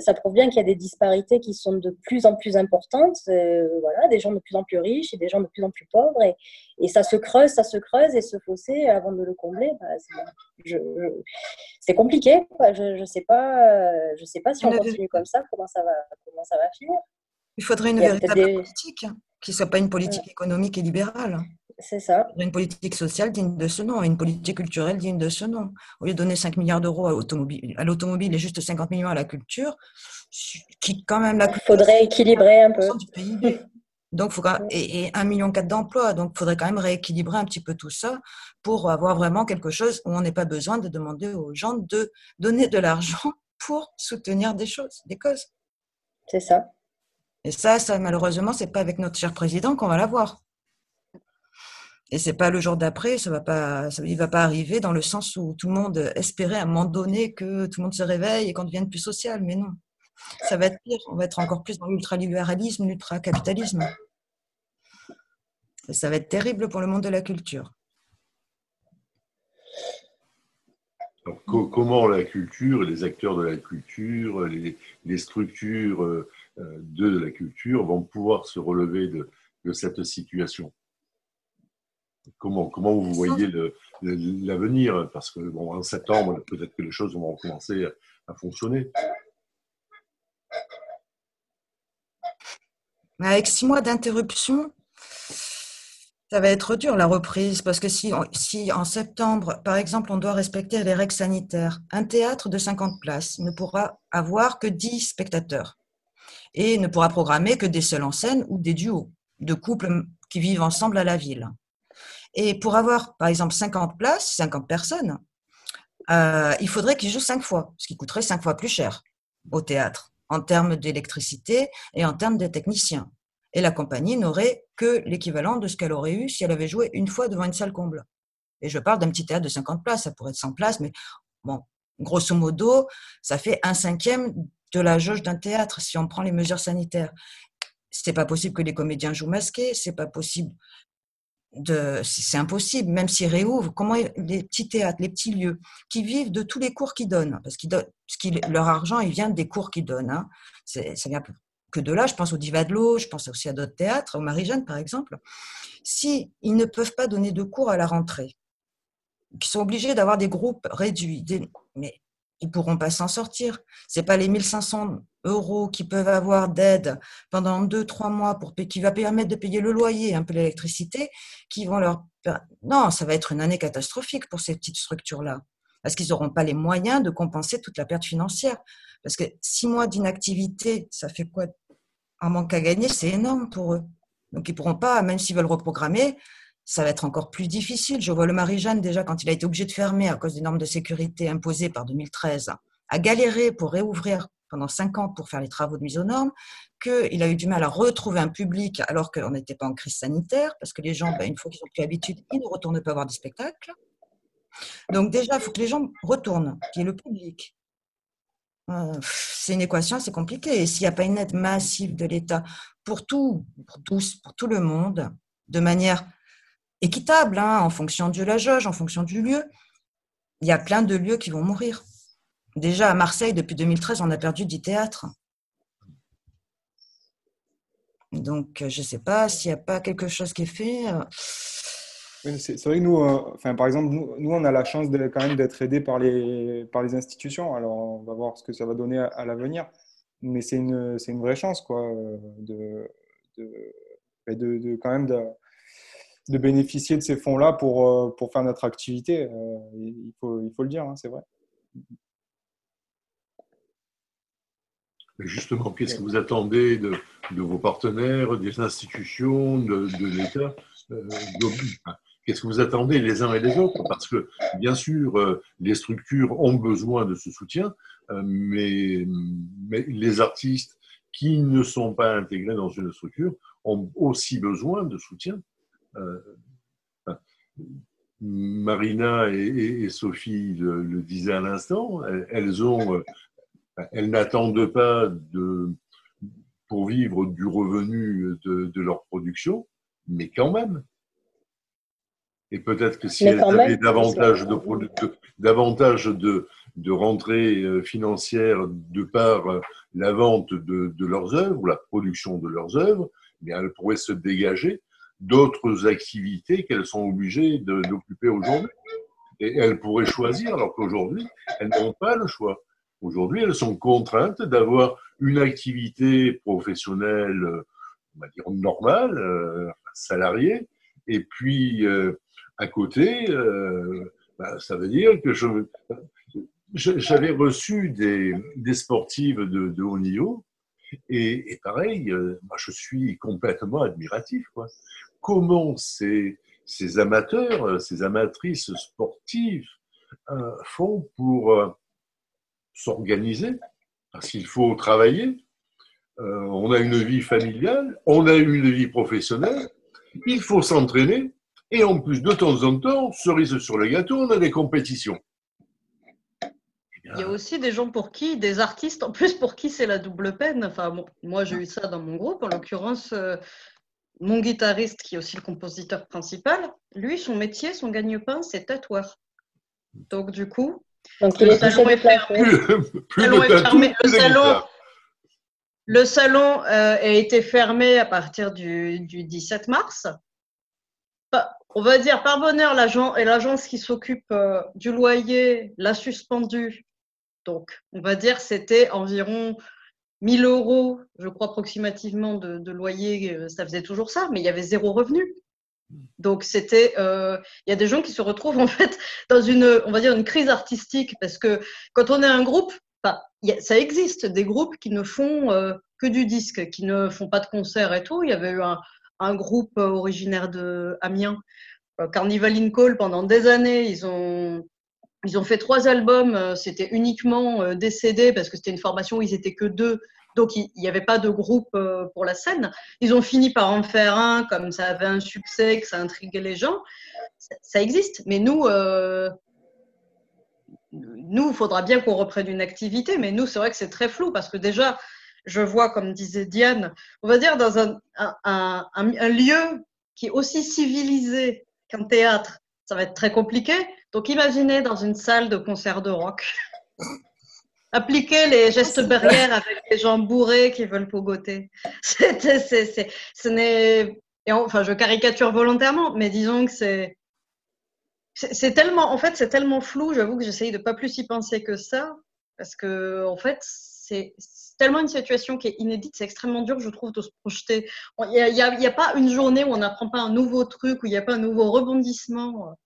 ça, prouve bien qu'il y a des disparités qui sont de plus en plus importantes. Euh, voilà, des gens de plus en plus riches et des gens de plus en plus pauvres. Et, et ça se creuse, ça se creuse, et se fossé, avant de le combler, bah, c'est, compliqué. Je ne sais, pas, je sais pas si on continue comme ça, comment ça va, comment ça va finir. Il faudrait une véritable politique hein, qui ne soit pas une politique économique et libérale. C'est ça. Une politique sociale digne de ce nom et une politique culturelle digne de ce nom. Au lieu de donner 5 milliards d'euros à l'automobile et juste 50 millions à la culture, qui quand même la Il faudrait équilibrer un peu. Donc, faut et, et 1,4 million d'emplois. Donc, il faudrait quand même rééquilibrer un petit peu tout ça pour avoir vraiment quelque chose où on n'ait pas besoin de demander aux gens de donner de l'argent pour soutenir des choses, des causes. C'est ça. Et ça, ça malheureusement, c'est pas avec notre cher président qu'on va l'avoir. Et c'est pas le jour d'après, ça va pas, ça, va pas arriver dans le sens où tout le monde espérait à un moment donné que tout le monde se réveille et qu'on devienne plus social, mais non. Ça va être pire, on va être encore plus dans l'ultralibéralisme, l'ultracapitalisme. Ça va être terrible pour le monde de la culture. comment la culture, les acteurs de la culture, les, structures euh, de la culture vont pouvoir se relever de cette situation? Comment, comment vous voyez l'avenir? Parce que bon, en septembre, peut-être que les choses vont commencer à fonctionner. Avec six mois d'interruption, ça va être dur la reprise parce que si, si en septembre, par exemple, on doit respecter les règles sanitaires, un théâtre de 50 places ne pourra avoir que 10 spectateurs et ne pourra programmer que des seuls en scène ou des duos de couples qui vivent ensemble à la ville. Et pour avoir, par exemple, 50 places, 50 personnes, euh, il faudrait qu'ils jouent cinq fois, ce qui coûterait cinq fois plus cher au théâtre, en termes d'électricité et en termes de techniciens. Et la compagnie n'aurait que l'équivalent de ce qu'elle aurait eu si elle avait joué une fois devant une salle comble. Et je parle d'un petit théâtre de 50 places, ça pourrait être 100 places, mais bon, grosso modo, ça fait un cinquième de la jauge d'un théâtre si on prend les mesures sanitaires. C'est pas possible que les comédiens jouent masqués, c'est pas possible c'est impossible, même s'ils réouvrent, comment les petits théâtres, les petits lieux, qui vivent de tous les cours qu'ils donnent, parce qu'ils leur argent, il vient des cours qu'ils donnent. Hein. Ça vient que de là, je pense au Diva de l'eau, je pense aussi à d'autres théâtres, au Marie-Jeanne par exemple. Si ils ne peuvent pas donner de cours à la rentrée, qu'ils sont obligés d'avoir des groupes réduits, mais ils pourront pas s'en sortir. C'est pas les 1500 euros qu'ils peuvent avoir d'aide pendant deux, trois mois pour qui va permettre de payer le loyer, un peu l'électricité, qui vont leur non, ça va être une année catastrophique pour ces petites structures-là, parce qu'ils n'auront pas les moyens de compenser toute la perte financière. Parce que six mois d'inactivité, ça fait quoi? Un manque à gagner, c'est énorme pour eux. Donc ils pourront pas, même s'ils veulent reprogrammer, ça va être encore plus difficile. Je vois le Marie-Jeanne déjà quand il a été obligé de fermer à cause des normes de sécurité imposées par 2013, a galéré pour réouvrir pendant cinq ans pour faire les travaux de mise aux normes, qu'il a eu du mal à retrouver un public alors qu'on n'était pas en crise sanitaire, parce que les gens, ben, une fois qu'ils ont pris l'habitude, ils ne retournent pas voir des spectacles. Donc déjà, il faut que les gens retournent, qu'il y ait le public. Euh, c'est une équation assez compliquée. Et s'il n'y a pas une aide massive de l'État pour tout, pour tous, pour tout le monde, de manière équitable, hein, en fonction de la jauge, en fonction du lieu, il y a plein de lieux qui vont mourir. Déjà à Marseille, depuis 2013, on a perdu 10 théâtres. Donc, je ne sais pas s'il n'y a pas quelque chose qui est fait. Euh. c'est vrai que nous, euh, enfin, par exemple, nous, on a la chance quand même d'être aidés par les, par les institutions. Alors, on va voir ce que ça va donner à, l'avenir. Mais c'est une, une vraie chance, quoi, de, de, de, de quand même de, bénéficier de ces fonds-là pour, euh, pour faire notre activité. Euh, il, faut, il faut le dire, hein, c'est vrai. Justement, qu'est-ce que vous attendez de, de, vos partenaires, des institutions, de, de l'État euh, Qu'est-ce que vous attendez les uns et les autres? Parce que, bien sûr, les structures ont besoin de ce soutien, mais, mais les artistes qui ne sont pas intégrés dans une structure ont aussi besoin de soutien. Euh, Marina et, Sophie le, disaient à l'instant, elles, ont, euh, elles n'attendent pas de, pour vivre du revenu de, leur production, mais quand même. Et peut-être que si elles avaient davantage de, davantage de, de rentrées euh, financières de par la vente de, leurs œuvres, la production de leurs œuvres, mais elles pourraient se dégager d'autres activités qu'elles sont obligées d'occuper aujourd'hui. Et elles pourraient choisir, alors qu'aujourd'hui, elles n'ont pas le choix. Aujourd'hui, elles sont contraintes d'avoir une activité professionnelle, on va dire normale, euh, salariée, et puis euh, à côté, euh, bah, ça veut dire que j'avais reçu des, des sportives de, de, haut niveau Et, pareil, euh, moi je suis complètement admiratif. Quoi. Comment ces, amateurs, ces amatrices sportives euh, font pour euh, s'organiser? Parce qu'il faut travailler. on a une vie familiale, on a une vie professionnelle, il faut s'entraîner. Et en plus, de temps en temps, cerise sur le gâteau, on a des compétitions. Il y a aussi des gens pour qui, des artistes, en plus pour qui c'est la double peine. Enfin, moi j'ai eu ça dans mon groupe. En l'occurrence, euh, mon guitariste, qui est aussi le compositeur principal, lui, son métier, son gagne-pain, c'est tatoueur. Donc du coup, le salon est fermé. Le salon, euh, a été fermé à partir du, du 17 mars on va dire par bonheur, l'agence qui s'occupe euh, du loyer l'a suspendu donc, on va dire c'était environ 1000 euros, je crois approximativement, de, loyer. Euh, ça faisait toujours ça, mais il y avait zéro revenu. Donc, c'était. Euh, il y a des gens qui se retrouvent en fait dans une, on va dire, une crise artistique parce que quand on est un groupe, ça existe des groupes qui ne font euh, que du disque, qui ne font pas de concerts et tout. Il y avait eu un, un groupe originaire de Amiens, Carnival in Call, pendant des années. Ils ont ils ont fait trois albums, euh, c'était uniquement euh, des parce que c'était une formation où ils étaient que deux, donc il n'y avait pas de groupe euh, pour la scène. Ils ont fini par en faire un, comme ça avait un succès, que ça intriguait les gens. Ça, existe, mais nous, nous, il faudra bien qu'on reprenne une activité, mais nous, c'est vrai que c'est très flou parce que déjà, je vois, comme disait Diane, on va dire dans un lieu qui est aussi civilisé qu'un théâtre, ça va être très compliqué. Donc imaginez dans une salle de concert de rock, appliquer les gestes barrières avec les gens bourrés qui veulent pogoter. C'est, ce n'est, enfin je caricature volontairement, mais disons que c'est, c'est tellement, en fait, c'est tellement flou. J'avoue que j'essaye de pas plus y penser que ça, parce que en fait, c'est tellement une situation qui est inédite, c'est extrêmement dur, je trouve, de se projeter. Il n'y a, a, pas une journée où on n'apprend pas un nouveau truc, où il n'y a pas un nouveau rebondissement.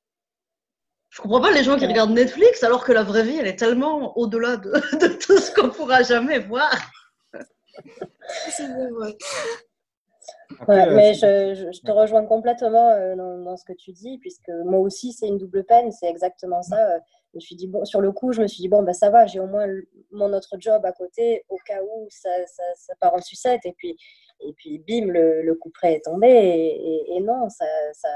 Je comprends pas les gens qui regardent Netflix alors que la vraie vie, elle est tellement au-delà de, tout ce qu'on pourra jamais voir. Euh, mais je, te rejoins complètement euh, dans, ce que tu dis, puisque moi aussi, c'est une double peine, c'est exactement ça. Euh, je me suis dit, bon, sur le coup, je me suis dit, bon, ben, ça va, j'ai au moins mon autre job à côté, au cas où ça, ça, part en sucette, et puis, et puis bim, le, le coup près est tombé, et, et non, ça, ça,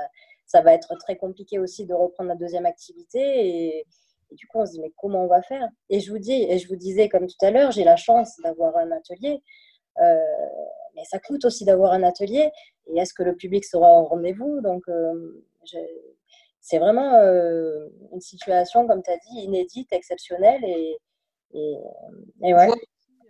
ça va être très compliqué aussi de reprendre la deuxième activité. Et, du coup, on se dit, mais comment on va faire? Et je vous dis, et je vous disais comme tout à l'heure, j'ai la chance d'avoir un atelier. Euh, mais ça coûte aussi d'avoir un atelier. Et est-ce que le public sera au rendez-vous? Donc, euh, c'est vraiment euh, une situation, comme tu as dit, inédite, exceptionnelle. Et, et, et ouais.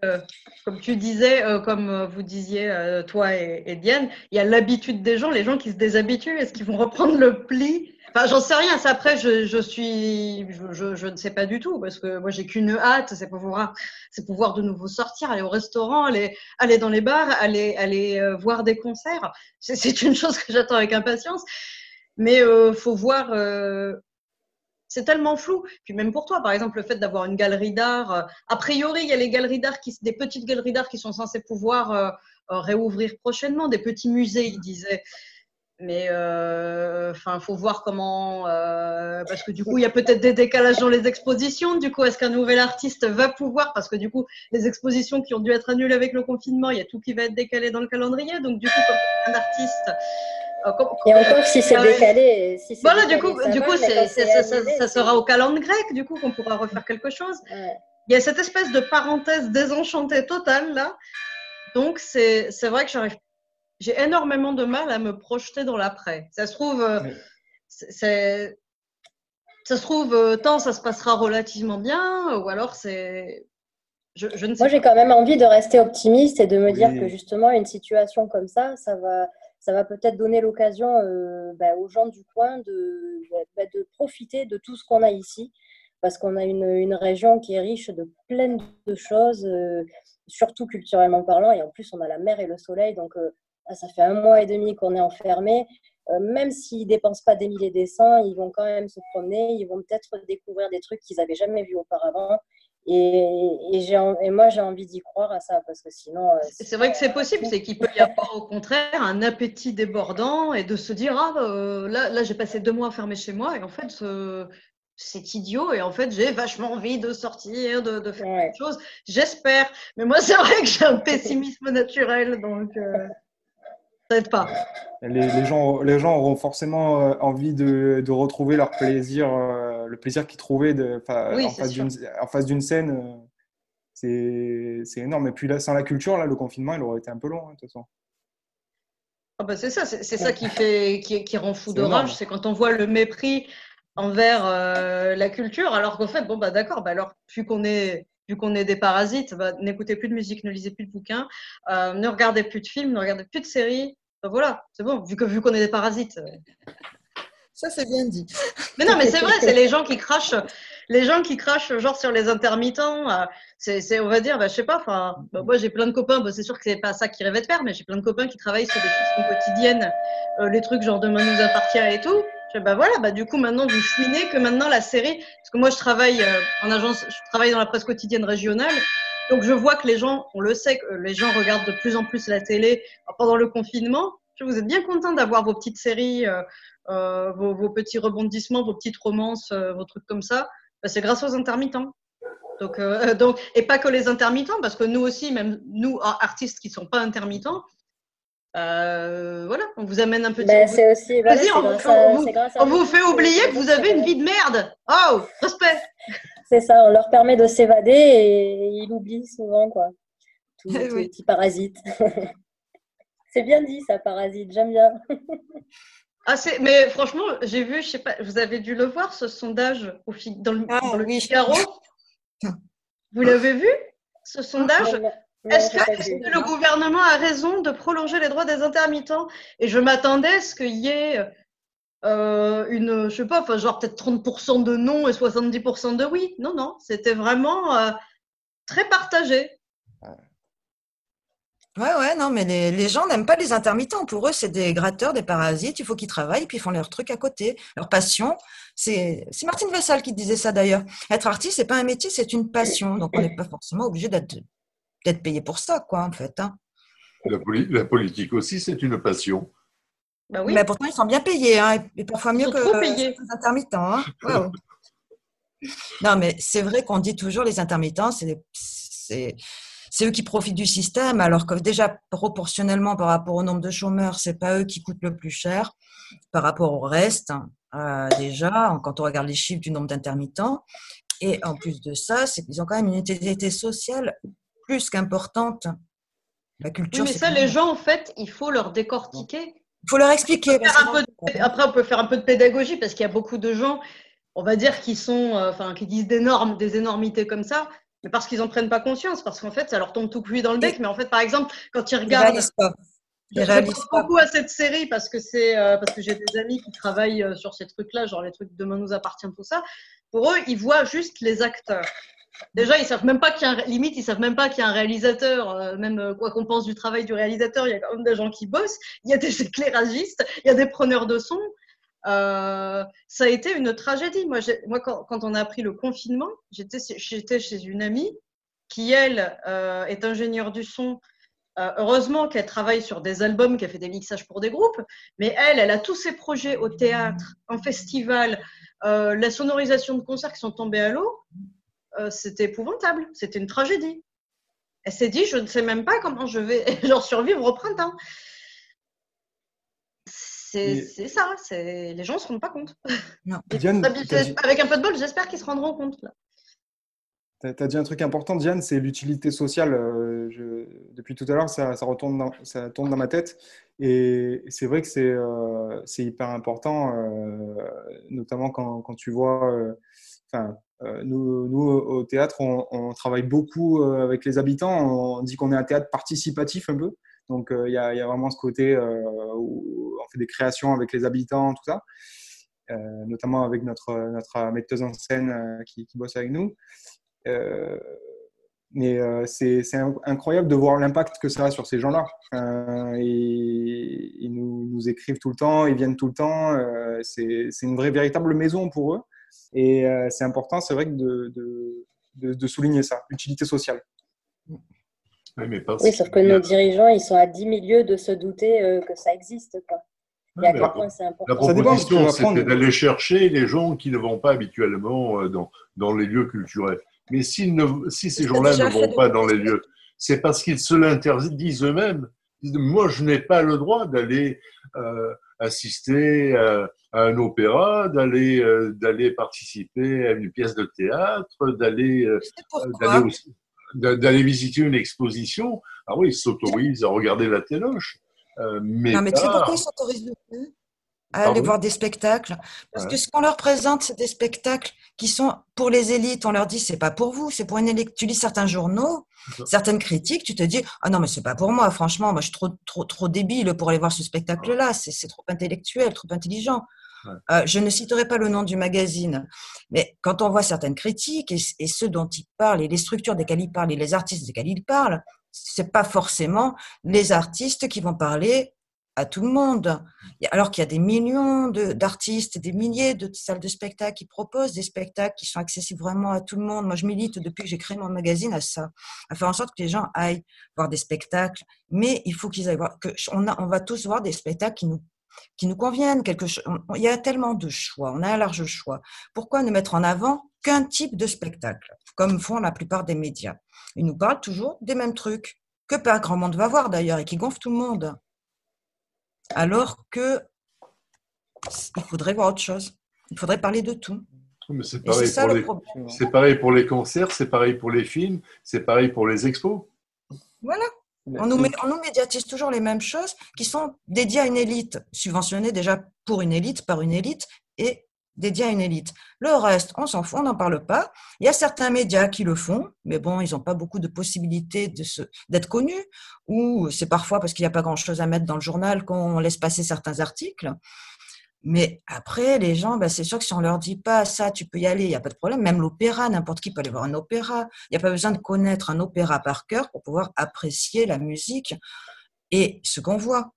Euh, comme tu disais, euh, comme euh, vous disiez, toi et, Diane, il y a l'habitude des gens, les gens qui se déshabituent. Est-ce qu'ils vont reprendre le pli? Enfin, j'en sais rien. C'est après, je, suis, je, ne sais pas du tout parce que moi, j'ai qu'une hâte, c'est pouvoir, c'est pouvoir de nouveau sortir, aller au restaurant, aller, aller dans les bars, aller, aller voir des concerts. C'est une chose que j'attends avec impatience. Mais faut voir c'est tellement flou. Puis même pour toi, par exemple, le fait d'avoir une galerie d'art, euh, a priori, il y a les galeries d'art, qui, des petites galeries d'art qui sont censées pouvoir euh, euh, réouvrir prochainement, des petits musées, il disait. Mais enfin, faut voir comment, parce que du coup, il y a peut-être des décalages dans les expositions. Du coup, est-ce qu'un nouvel artiste va pouvoir, parce que du coup, les expositions qui ont dû être annulées avec le confinement, il y a tout qui va être décalé dans le calendrier. Donc, du coup, comme un artiste Et encore si c'est décalé. Si voilà, du coup, du coup ça, sera au calendrier grec, du coup, qu'on pourra refaire quelque chose. Il y a cette espèce de parenthèse désenchantée totale là. Donc, c'est vrai que j'arrive. J'ai énormément de mal à me projeter dans l'après. Ça se trouve, euh, c'est. Ça se trouve, euh, tant ça se passera relativement bien, ou alors c'est. Je, je, ne sais Moi, j'ai quand même envie de rester optimiste et de me dire que justement, une situation comme ça, ça va, ça va peut-être donner l'occasion euh, bah, aux gens du coin de, bah, de profiter de tout ce qu'on a ici, parce qu'on a une, région qui est riche de plein de choses, euh, surtout culturellement parlant, et en plus on a la mer et le soleil, donc euh, ça fait un mois et demi qu'on est enfermé. même s'ils ne dépensent pas des milliers des cents, ils vont quand même se promener, ils vont peut-être découvrir des trucs qu'ils n'avaient jamais vus auparavant. Et, et, et moi, j'ai envie d'y croire à ça parce que sinon. Euh, c'est vrai que c'est possible, c'est qu'il peut y avoir au contraire un appétit débordant et de se dire Ah, euh, là, là j'ai passé deux mois fermé chez moi et en fait, c'est idiot et en fait, j'ai vachement envie de sortir, de, de faire quelque chose. J'espère. Mais moi, c'est vrai que j'ai un pessimisme naturel donc. Euh, ça aide pas. Les, gens, les gens auront forcément envie de, de retrouver leur plaisir le plaisir qu'il trouvait de, en, face d'une scène, euh, c'est énorme. Et puis là, sans la culture, là, le confinement, il aurait été un peu long, hein, de toute façon. Ah bah c'est ça, c'est ça qui, fait, qui, rend fou de rage, c'est quand on voit le mépris envers euh, la culture, alors qu'en fait, bon, bah d'accord, bah alors, vu qu'on est, vu qu'on est des parasites, bah, n'écoutez plus de musique, ne lisez plus de bouquins, euh, ne regardez plus de films, ne regardez plus de séries. Bah, voilà, c'est bon, vu qu'on vu qu'on est des parasites. Ça, c'est bien dit. Mais non, mais c'est vrai, c'est les gens qui crachent, les gens qui crachent genre sur les intermittents. Euh, c'est, on va dire, bah, je sais pas. Enfin, bah, moi, j'ai plein de copains. Bah, c'est sûr que c'est pas ça qu'ils rêvaient de faire, mais j'ai plein de copains qui travaillent sur des choses quotidiennes, euh, les trucs genre demain nous appartient et tout. Je bah voilà, bah du coup maintenant vous cheminez que maintenant la série, parce que moi je travaille euh, en agence, je travaille dans la presse quotidienne régionale, donc je vois que les gens, on le sait, que les gens regardent de plus en plus la télé pendant le confinement. Vous êtes bien content d'avoir vos petites séries euh, vos, petits rebondissements, vos petites romances, euh, vos trucs comme ça, bah, c'est grâce aux intermittents. Donc, euh, donc, et pas que les intermittents, parce que nous aussi, même nous, artistes qui ne sont pas intermittents, voilà, on vous amène un petit ben, c'est aussi, on, vous, fait oublier que vous avez une vie de merde. Oh, respect. C'est ça, on leur permet de s'évader et ils oublient souvent, quoi. Tous les petits parasites. C'est bien dit, ça, parasite, j'aime bien. Ah, mais franchement, j'ai vu, je sais pas, vous avez dû le voir, ce sondage au, dans le, ah, dans le Figaro? Vous l'avez vu, ce sondage? Est-ce que, le gouvernement a raison de prolonger les droits des intermittents? Et je m'attendais à ce qu'il y ait euh, une, je sais pas, enfin, genre peut-être 30% de non et 70% de oui. Non, non, c'était vraiment euh, très partagé. Ouais, ouais, non, mais les, les gens n'aiment pas les intermittents. Pour eux, c'est des gratteurs, des parasites. Il faut qu'ils travaillent, puis ils font leur truc à côté. Leur passion, c'est c'est Martine Vessal qui disait ça d'ailleurs. Être artiste, c'est pas un métier, c'est une passion. Donc, on n'est pas forcément obligé d'être payé pour ça, quoi, en fait. Hein. La, la, politique aussi, c'est une passion. Bah oui. Mais pourtant, ils sont bien payés, hein, et parfois mieux que les intermittents. Hein. non, mais c'est vrai qu'on dit toujours les intermittents, c'est c'est eux qui profitent du système, alors que déjà proportionnellement par rapport au nombre de chômeurs, c'est pas eux qui coûtent le plus cher par rapport au reste. Euh, déjà, quand on regarde les chiffres du nombre d'intermittents, et en plus de ça, c'est qu'ils ont quand même une utilité sociale plus qu'importante. La culture. mais ça, les gens, en fait, il faut leur décortiquer. Il faut leur expliquer. Après, on peut faire un peu de pédagogie parce qu'il y a beaucoup de gens, on va dire, qui sont, euh, enfin, qui disent des normes, des énormités comme ça, mais parce qu'ils n'en prennent pas conscience, parce qu'en fait, ça leur tombe tout cuit dans le bec. Mais en fait, par exemple, quand ils regardent. Ils réalisent pas. beaucoup à cette série parce que c'est euh, parce que j'ai des amis qui travaillent euh, sur ces trucs-là, genre les trucs Demain nous appartient, tout ça. Pour eux, ils voient juste les acteurs. Déjà, ils savent même pas qu'il y a un, limite, ils savent même pas qu'il y a un réalisateur. Euh, même quoi qu'on pense du travail du réalisateur, il y a quand même des gens qui bossent. Il y a des éclairagistes, il y a des preneurs de son. Euh, ça a été une tragédie. Moi, moi quand, on a appris le confinement, j'étais chez une amie qui, elle, euh, est ingénieure du son. Euh, heureusement qu'elle travaille sur des albums, qu'elle fait des mixages pour des groupes, mais elle, elle a tous ses projets au théâtre, en festival, la sonorisation de concerts qui sont tombés à l'eau. C'était épouvantable, c'était une tragédie. Elle s'est dit, je ne sais même pas comment je vais genre survivre au printemps. C'est ça, les gens ne se rendent pas compte. avec un peu de bol, j'espère qu'ils se rendront compte. Tu as, dit un truc important, Diane, c'est l'utilité sociale. Euh, depuis tout à l'heure, ça, ça, ça tourne dans ma tête. Et c'est vrai que c'est euh, hyper important, euh, notamment quand, quand, tu vois. Enfin, nous, nous, au théâtre, on, on, travaille beaucoup avec les habitants. On dit qu'on est un théâtre participatif un peu. Donc, il y, a vraiment ce côté où on fait des créations avec les habitants, tout ça, euh, notamment avec notre, metteuse en scène euh, qui, bosse avec nous. Euh, mais c'est incroyable de voir l'impact que ça a sur ces gens-là. ils nous, écrivent tout le temps, ils viennent tout le temps. c'est une vraie, véritable maison pour eux. Et c'est important, c'est vrai, de, de, souligner ça, l'utilité sociale. Oui, mais oui, sauf que nos dirigeants, ils sont à 10 milieux de se douter euh, que ça existe. Quoi. la, proposition, c'était d'aller chercher les gens qui ne vont pas habituellement euh, dans, dans les lieux culturels. Mais ne, si ces gens-là ne vont pas dans les lieux, c'est parce qu'ils se l'interdisent eux-mêmes. Moi, je n'ai pas le droit d'aller euh, assister à, un opéra, d'aller euh, d'aller participer à une pièce de théâtre, d'aller euh, d'aller visiter une exposition. Ah oui, ils s'autorisent à regarder la téloche. mais non, mais tu sais pourquoi ils s'autorisent à aller voir des spectacles. Parce que ce qu'on leur présente, c'est des spectacles qui sont pour les élites. On leur dit, c'est pas pour vous, c'est pour une élite. Tu lis certains journaux, certaines critiques, tu te dis, ah non, mais c'est pas pour moi, franchement, moi je suis trop, trop, trop débile pour aller voir ce spectacle-là, c'est trop intellectuel, trop intelligent. Euh, je ne citerai pas le nom du magazine, mais quand on voit certaines critiques et, ceux dont ils parlent et les structures desquelles ils parlent et les artistes desquels ils parlent, c'est pas forcément les artistes qui vont parler à tout le monde. Alors qu'il y a des millions d'artistes, des milliers de salles de spectacle qui proposent des spectacles qui sont accessibles vraiment à tout le monde. Moi, je milite depuis que j'ai créé mon magazine à ça, à faire en sorte que les gens aillent voir des spectacles, mais il faut qu'ils aillent voir, on, on va tous voir des spectacles qui nous qui nous conviennent. Quelque. Il y a tellement de choix, on a un large choix. Pourquoi ne mettre en avant qu'un type de spectacle, comme font la plupart des médias? Ils nous parlent toujours des mêmes trucs, que pas grand monde va voir d'ailleurs, et qui gonflent tout le monde alors que il faudrait voir autre chose. Il faudrait parler de tout. c'est pareil, pareil, pour les concerts, c'est pareil pour les films, c'est pareil pour les expos. Voilà. On nous, médiatise toujours les mêmes choses qui sont dédiées à une élite, subventionnées déjà pour une élite, par une élite, et dédié à une élite. Le reste, on s'en fout, on n'en parle pas. Il y a certains médias qui le font, mais bon, ils n'ont pas beaucoup de possibilités d'être connus, ou c'est parfois parce qu'il n'y a pas grand-chose à mettre dans le journal qu'on laisse passer certains articles. Mais après, les gens, ben, c'est sûr que si on leur dit pas ça, tu peux y aller, il n'y a pas de problème. Même l'opéra, n'importe qui peut aller voir un opéra. Il n'y a pas besoin de connaître un opéra par cœur pour pouvoir apprécier la musique et ce qu'on voit.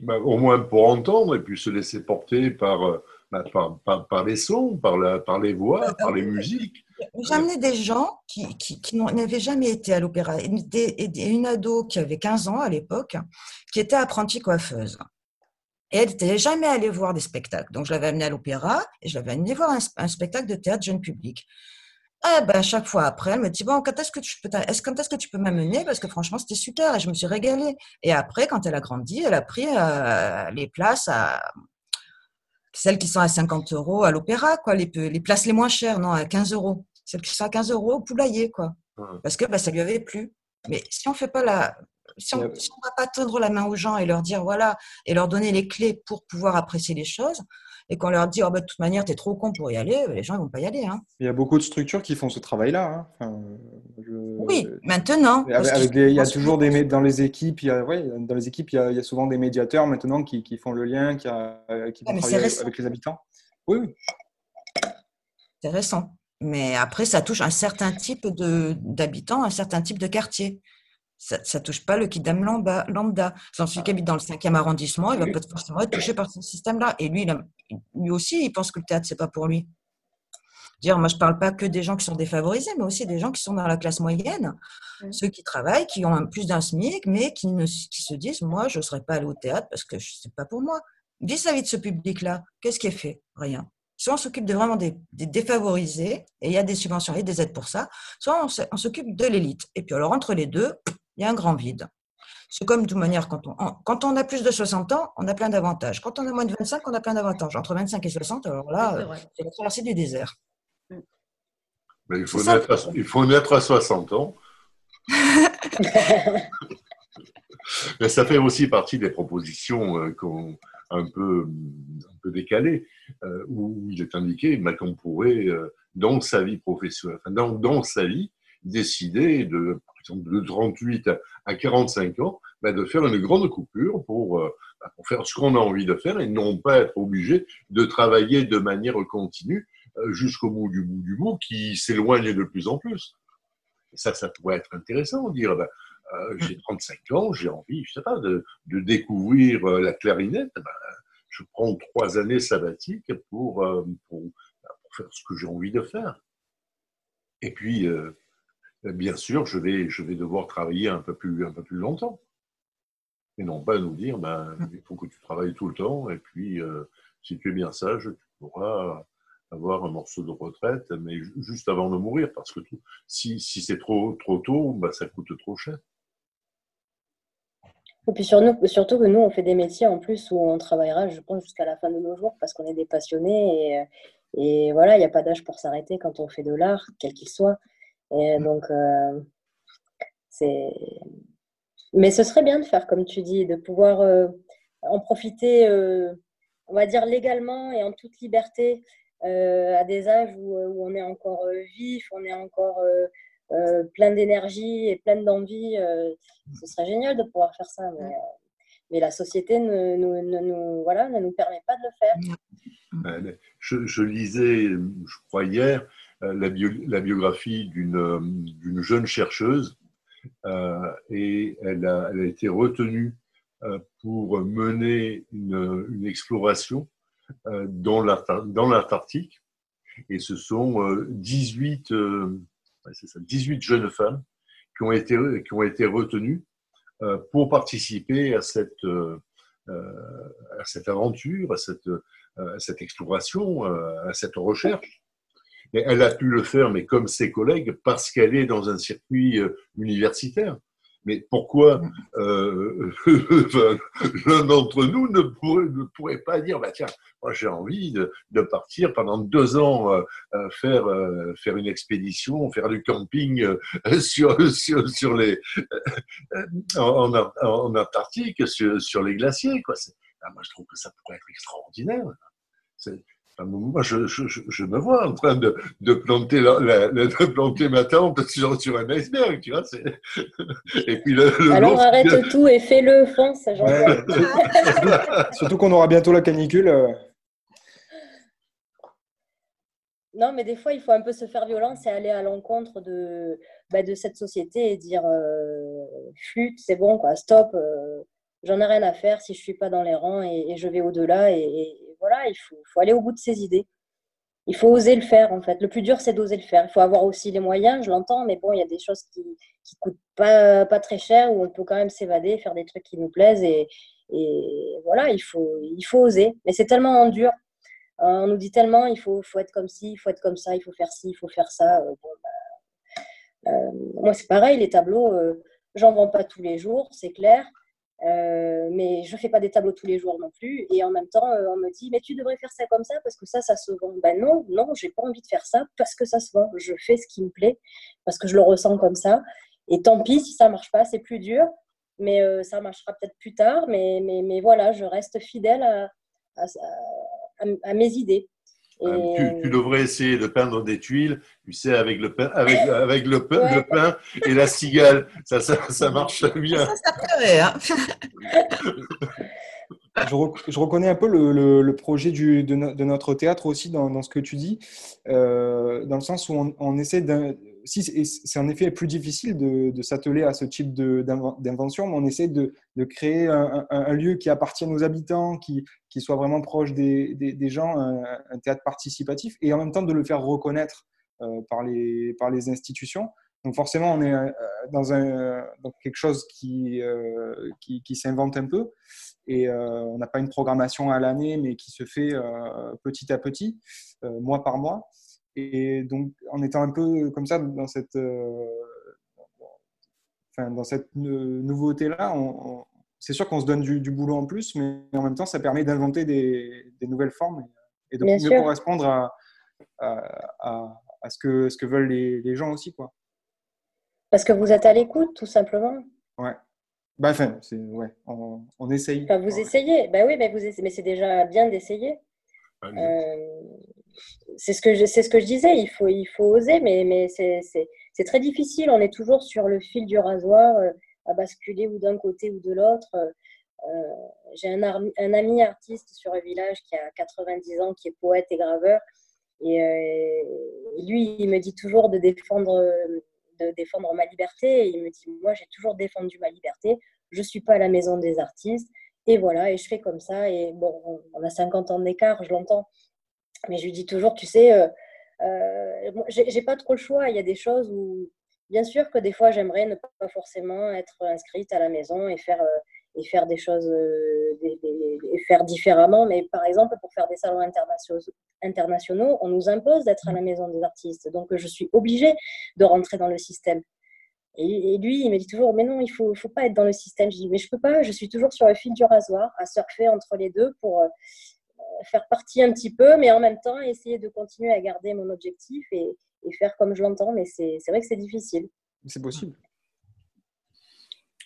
Ben, au moins pour entendre et puis se laisser porter par euh, bah, par, les sons, par, la, par les voix, par les musiques. Amené des gens qui, qui, qui n'avaient jamais été à l'opéra. Une ado qui avait 15 ans à l'époque, qui était apprentie coiffeuse. Et elle n'était jamais allée voir des spectacles. Donc, je l'avais amenée à l'opéra et je l'avais amenée voir un, spectacle de théâtre jeune public. Ah ben, chaque fois après, elle me dit Bon, quand est-ce que tu peux, est quand est-ce que tu peux m'amener? Parce que franchement, c'était super et je me suis régalée. Et après, quand elle a grandi, elle a pris euh, les places à, celles qui sont à 50 euros à l'opéra, quoi, les, les places les moins chères, non, à 15 euros. Celles qui sont à 15 euros au poulailler, quoi. Parce que bah, ça lui avait plu. Mais si on fait pas la, si on ne va pas tendre la main aux gens et leur dire voilà, et leur donner les clés pour pouvoir apprécier les choses, et qu'on leur dit oh, bah, de toute manière, tu es trop con pour y aller, les gens ne vont pas y aller. Hein. Il y a beaucoup de structures qui font ce travail-là. Hein. Oui, maintenant. il y a toujours des dans les équipes, il y a, dans les équipes, il y, a, souvent des médiateurs maintenant qui, qui font le lien, qui, qui vont travailler avec les habitants. Oui, oui. C'est récent. Mais après, ça touche un certain type d'habitants, un certain type de quartier. Ça ne touche pas le kidam lambda. Celui qui habite dans le 5e arrondissement, il va pas forcément être touché par ce système-là. Et lui, lui aussi, il pense que le théâtre, c'est pas pour lui. Dire, moi, je parle pas que des gens qui sont défavorisés, mais aussi des gens qui sont dans la classe moyenne, ceux qui travaillent, qui ont plus d'un SMIC, mais qui, ne, qui se disent, moi, je ne serais pas allé au théâtre parce que ce n'est pas pour moi. Vis-à-vis de ce public-là, qu'est-ce qui est fait? Rien. Soit on s'occupe de vraiment des, défavorisés, et il y a des subventions et des aides pour ça, soit on s'occupe de l'élite. Et puis alors, entre les deux, il y a un grand vide. C'est comme de toute manière, quand on, quand on a plus de 60 ans, on a plein d'avantages. Quand on a moins de 25, on a plein d'avantages. Entre 25 et 60, alors là, c'est la traversée du désert. Mais il, faut naître à, il faut naître à 60 ans. Mais ça fait aussi partie des propositions euh, un peu, un peu décalées, euh, où il est indiqué bah, qu'on pourrait, euh, dans sa vie professionnelle, dans, dans sa vie, décider de, de 38 à 45 ans, bah, de faire une grande coupure pour, bah, pour faire ce qu'on a envie de faire et non pas être obligé de travailler de manière continue euh, jusqu'au bout du bout du bout qui s'éloigne de plus en plus. Et ça, ça pourrait être intéressant, dire ben, euh, j'ai 35 ans, j'ai envie, je sais pas, de, de découvrir euh, la clarinette. Ben, je prends trois années sabbatiques pour, pour, ben, pour faire ce que j'ai envie de faire. Et puis, bien sûr, je vais, je vais devoir travailler un peu plus, un peu plus longtemps. Et non pas nous dire, ben, il faut que tu travailles tout le temps, et puis si tu es bien sage, tu pourras avoir un morceau de retraite, mais juste avant de mourir, parce que si, si c'est trop, trop tôt, ben, ça coûte trop cher. Et puis surtout que nous, on fait des métiers en plus où on travaillera, je pense, jusqu'à la fin de nos jours parce qu'on est des passionnés. Et, et voilà, il n'y a pas d'âge pour s'arrêter quand on fait de l'art, quel qu'il soit. Et donc, euh, c'est. Mais ce serait bien de faire comme tu dis, de pouvoir euh, en profiter, euh, on va dire légalement et en toute liberté, à des âges où, où, on est encore vif, on est encore plein d'énergie et plein d'envie, ce serait génial de pouvoir faire ça. Mais, la société ne, nous, voilà, ne nous permet pas de le faire. Je, lisais, je crois hier, la, biographie d'une jeune chercheuse et elle a, été retenue pour mener une, exploration dans l'Antarctique. Et ce sont 18 c'est ça, 18 jeunes femmes qui ont été, qui ont été retenues euh, pour participer à cette, euh, à cette aventure, à cette exploration, à cette recherche. Et elle a pu le faire, mais comme ses collègues, parce qu'elle est dans un circuit euh, universitaire. Mais pourquoi mm. euh, l'un d'entre nous ne pourrait, ne pourrait, pas dire, bah tiens, moi j'ai envie de, de, partir pendant deux ans euh, faire, euh, faire une expédition, faire du camping sur, sur, sur les, en, en, en, Antarctique, sur, sur les glaciers. Quoi. Ah, moi je trouve que ça pourrait être extraordinaire. Moi, je, je, je, me vois en train de, de planter, la, de planter ma tente sur, sur un iceberg, tu vois. Et puis le, Alors arrête tout et fais-le, fonce. Ouais, surtout, qu'on aura bientôt la canicule. Euh. Non, mais des fois, il faut un peu se faire violence et aller à l'encontre de, bah, de cette société et dire euh, flûte, c'est bon, quoi, stop, euh, j'en ai rien à faire si je suis pas dans les rangs et, je vais au-delà et voilà, il faut, aller au bout de ses idées. Il faut oser le faire, en fait. Le plus dur, c'est d'oser le faire. Il faut avoir aussi les moyens, je l'entends, mais bon, il y a des choses qui ne coûtent pas, pas très cher, où on peut quand même s'évader, faire des trucs qui nous plaisent. Et, voilà, il faut, il faut oser. Mais c'est tellement dur. Euh, on nous dit tellement, il faut, faut être comme ci, il faut être comme ça, il faut faire ci, il faut faire ça. Euh, bah, euh, moi, c'est pareil, les tableaux, j'en vends pas tous les jours, c'est clair. Euh, mais je fais pas des tableaux tous les jours non plus. Et en même temps, euh, on me dit, mais tu devrais faire ça comme ça parce que ça, ça se vend. Ben non, non, j'ai pas envie de faire ça parce que ça se vend. Je fais ce qui me plaît parce que je le ressens comme ça. Et tant pis si ça marche pas, c'est plus dur, mais euh, ça marchera peut-être plus tard. Mais, mais, mais, voilà, je reste fidèle à, à mes idées. Euh, tu, devrais essayer de peindre des tuiles, tu sais, avec le pain, avec, avec le, pain, le pain et la cigale. Ça, ça, ça marche bien. Ça, ça hein. je, reconnais un peu le, le, projet du, de, notre théâtre aussi dans, dans ce que tu dis, euh, dans le sens où on, on essaie d'un si c'est en effet plus difficile de, de s'atteler à ce type d'invention, mais on essaie de, de créer un, un, lieu qui appartienne aux habitants, qui, qui soit vraiment proche des, gens, un, théâtre participatif, et en même temps de le faire reconnaître euh, par, les, par les institutions. Donc forcément, on est euh, dans, quelque chose qui, euh, qui, qui s'invente un peu, et on n'a pas une programmation à l'année, mais qui se fait petit à petit, mois par mois. Et donc, en étant un peu comme ça dans cette, enfin, dans cette nouveauté-là, c'est sûr qu'on se donne du, boulot en plus, mais en même temps, ça permet d'inventer des, des, nouvelles formes et, de mieux correspondre à, à, à, ce, que, ce que veulent les, les, gens aussi. Quoi. Parce que vous êtes à l'écoute, tout simplement. Ouais. Bah, enfin, ouais, on, on essaye. Enfin, vous essayez. Bah oui, mais, vous mais c'est déjà bien d'essayer. Euh, c'est ce que je, c'est ce que je disais. Il faut, il faut oser, mais, mais c'est, c'est, c'est très difficile. On est toujours sur le fil du rasoir, euh, à basculer ou d'un côté ou de l'autre. Euh, j'ai un, ami artiste sur un village qui a 90 ans, qui est poète et graveur. Et lui, il me dit toujours de défendre, ma liberté. Et il me dit, moi, j'ai toujours défendu ma liberté. Je suis pas à la maison des artistes. Et voilà, et je fais comme ça. Et bon, on a 50 ans d'écart, je l'entends. Mais je lui dis toujours, tu sais, euh, euh, j'ai pas trop le choix. Il y a des choses où, bien sûr que des fois, j'aimerais ne pas forcément être inscrite à la maison et faire, euh, et faire des choses, euh, et faire différemment. Mais par exemple, pour faire des salons internationaux, on nous impose d'être à la maison des artistes. Donc, je suis obligée de rentrer dans le système. Et, lui, il me dit toujours, mais non, il ne faut, faut, pas être dans le système. Je dis, mais je ne peux pas, je suis toujours sur le fil du rasoir, à surfer entre les deux pour, faire partie un petit peu, mais en même temps, essayer de continuer à garder mon objectif et, faire comme je l'entends. Mais c'est vrai que c'est difficile. C'est possible.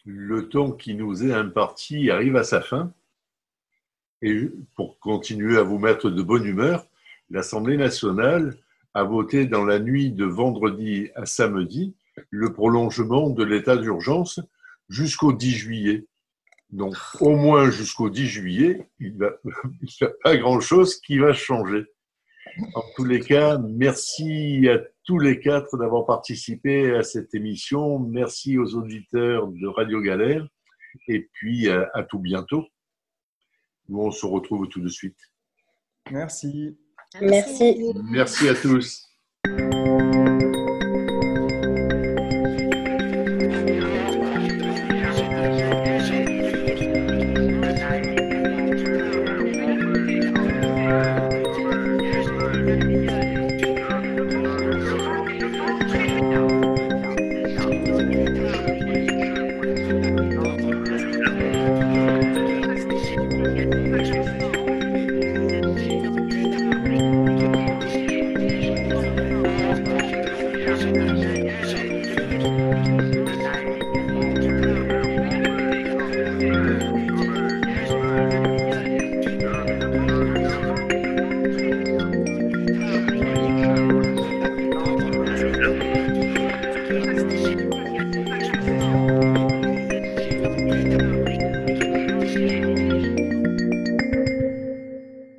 Le temps qui nous est imparti arrive à sa fin. Et pour continuer à vous mettre de bonne humeur, l'Assemblée nationale a voté dans la nuit de vendredi à samedi le prolongement de l'état d'urgence jusqu'au 10 juillet. Donc, au moins jusqu'au 10 juillet, il n'y a pas grand-chose qui va changer. En tous les cas, merci à tous les quatre d'avoir participé à cette émission. Merci aux auditeurs de Radio Galère. Et puis, à tout bientôt. Nous, on se retrouve tout de suite. Merci. Merci. Merci à tous.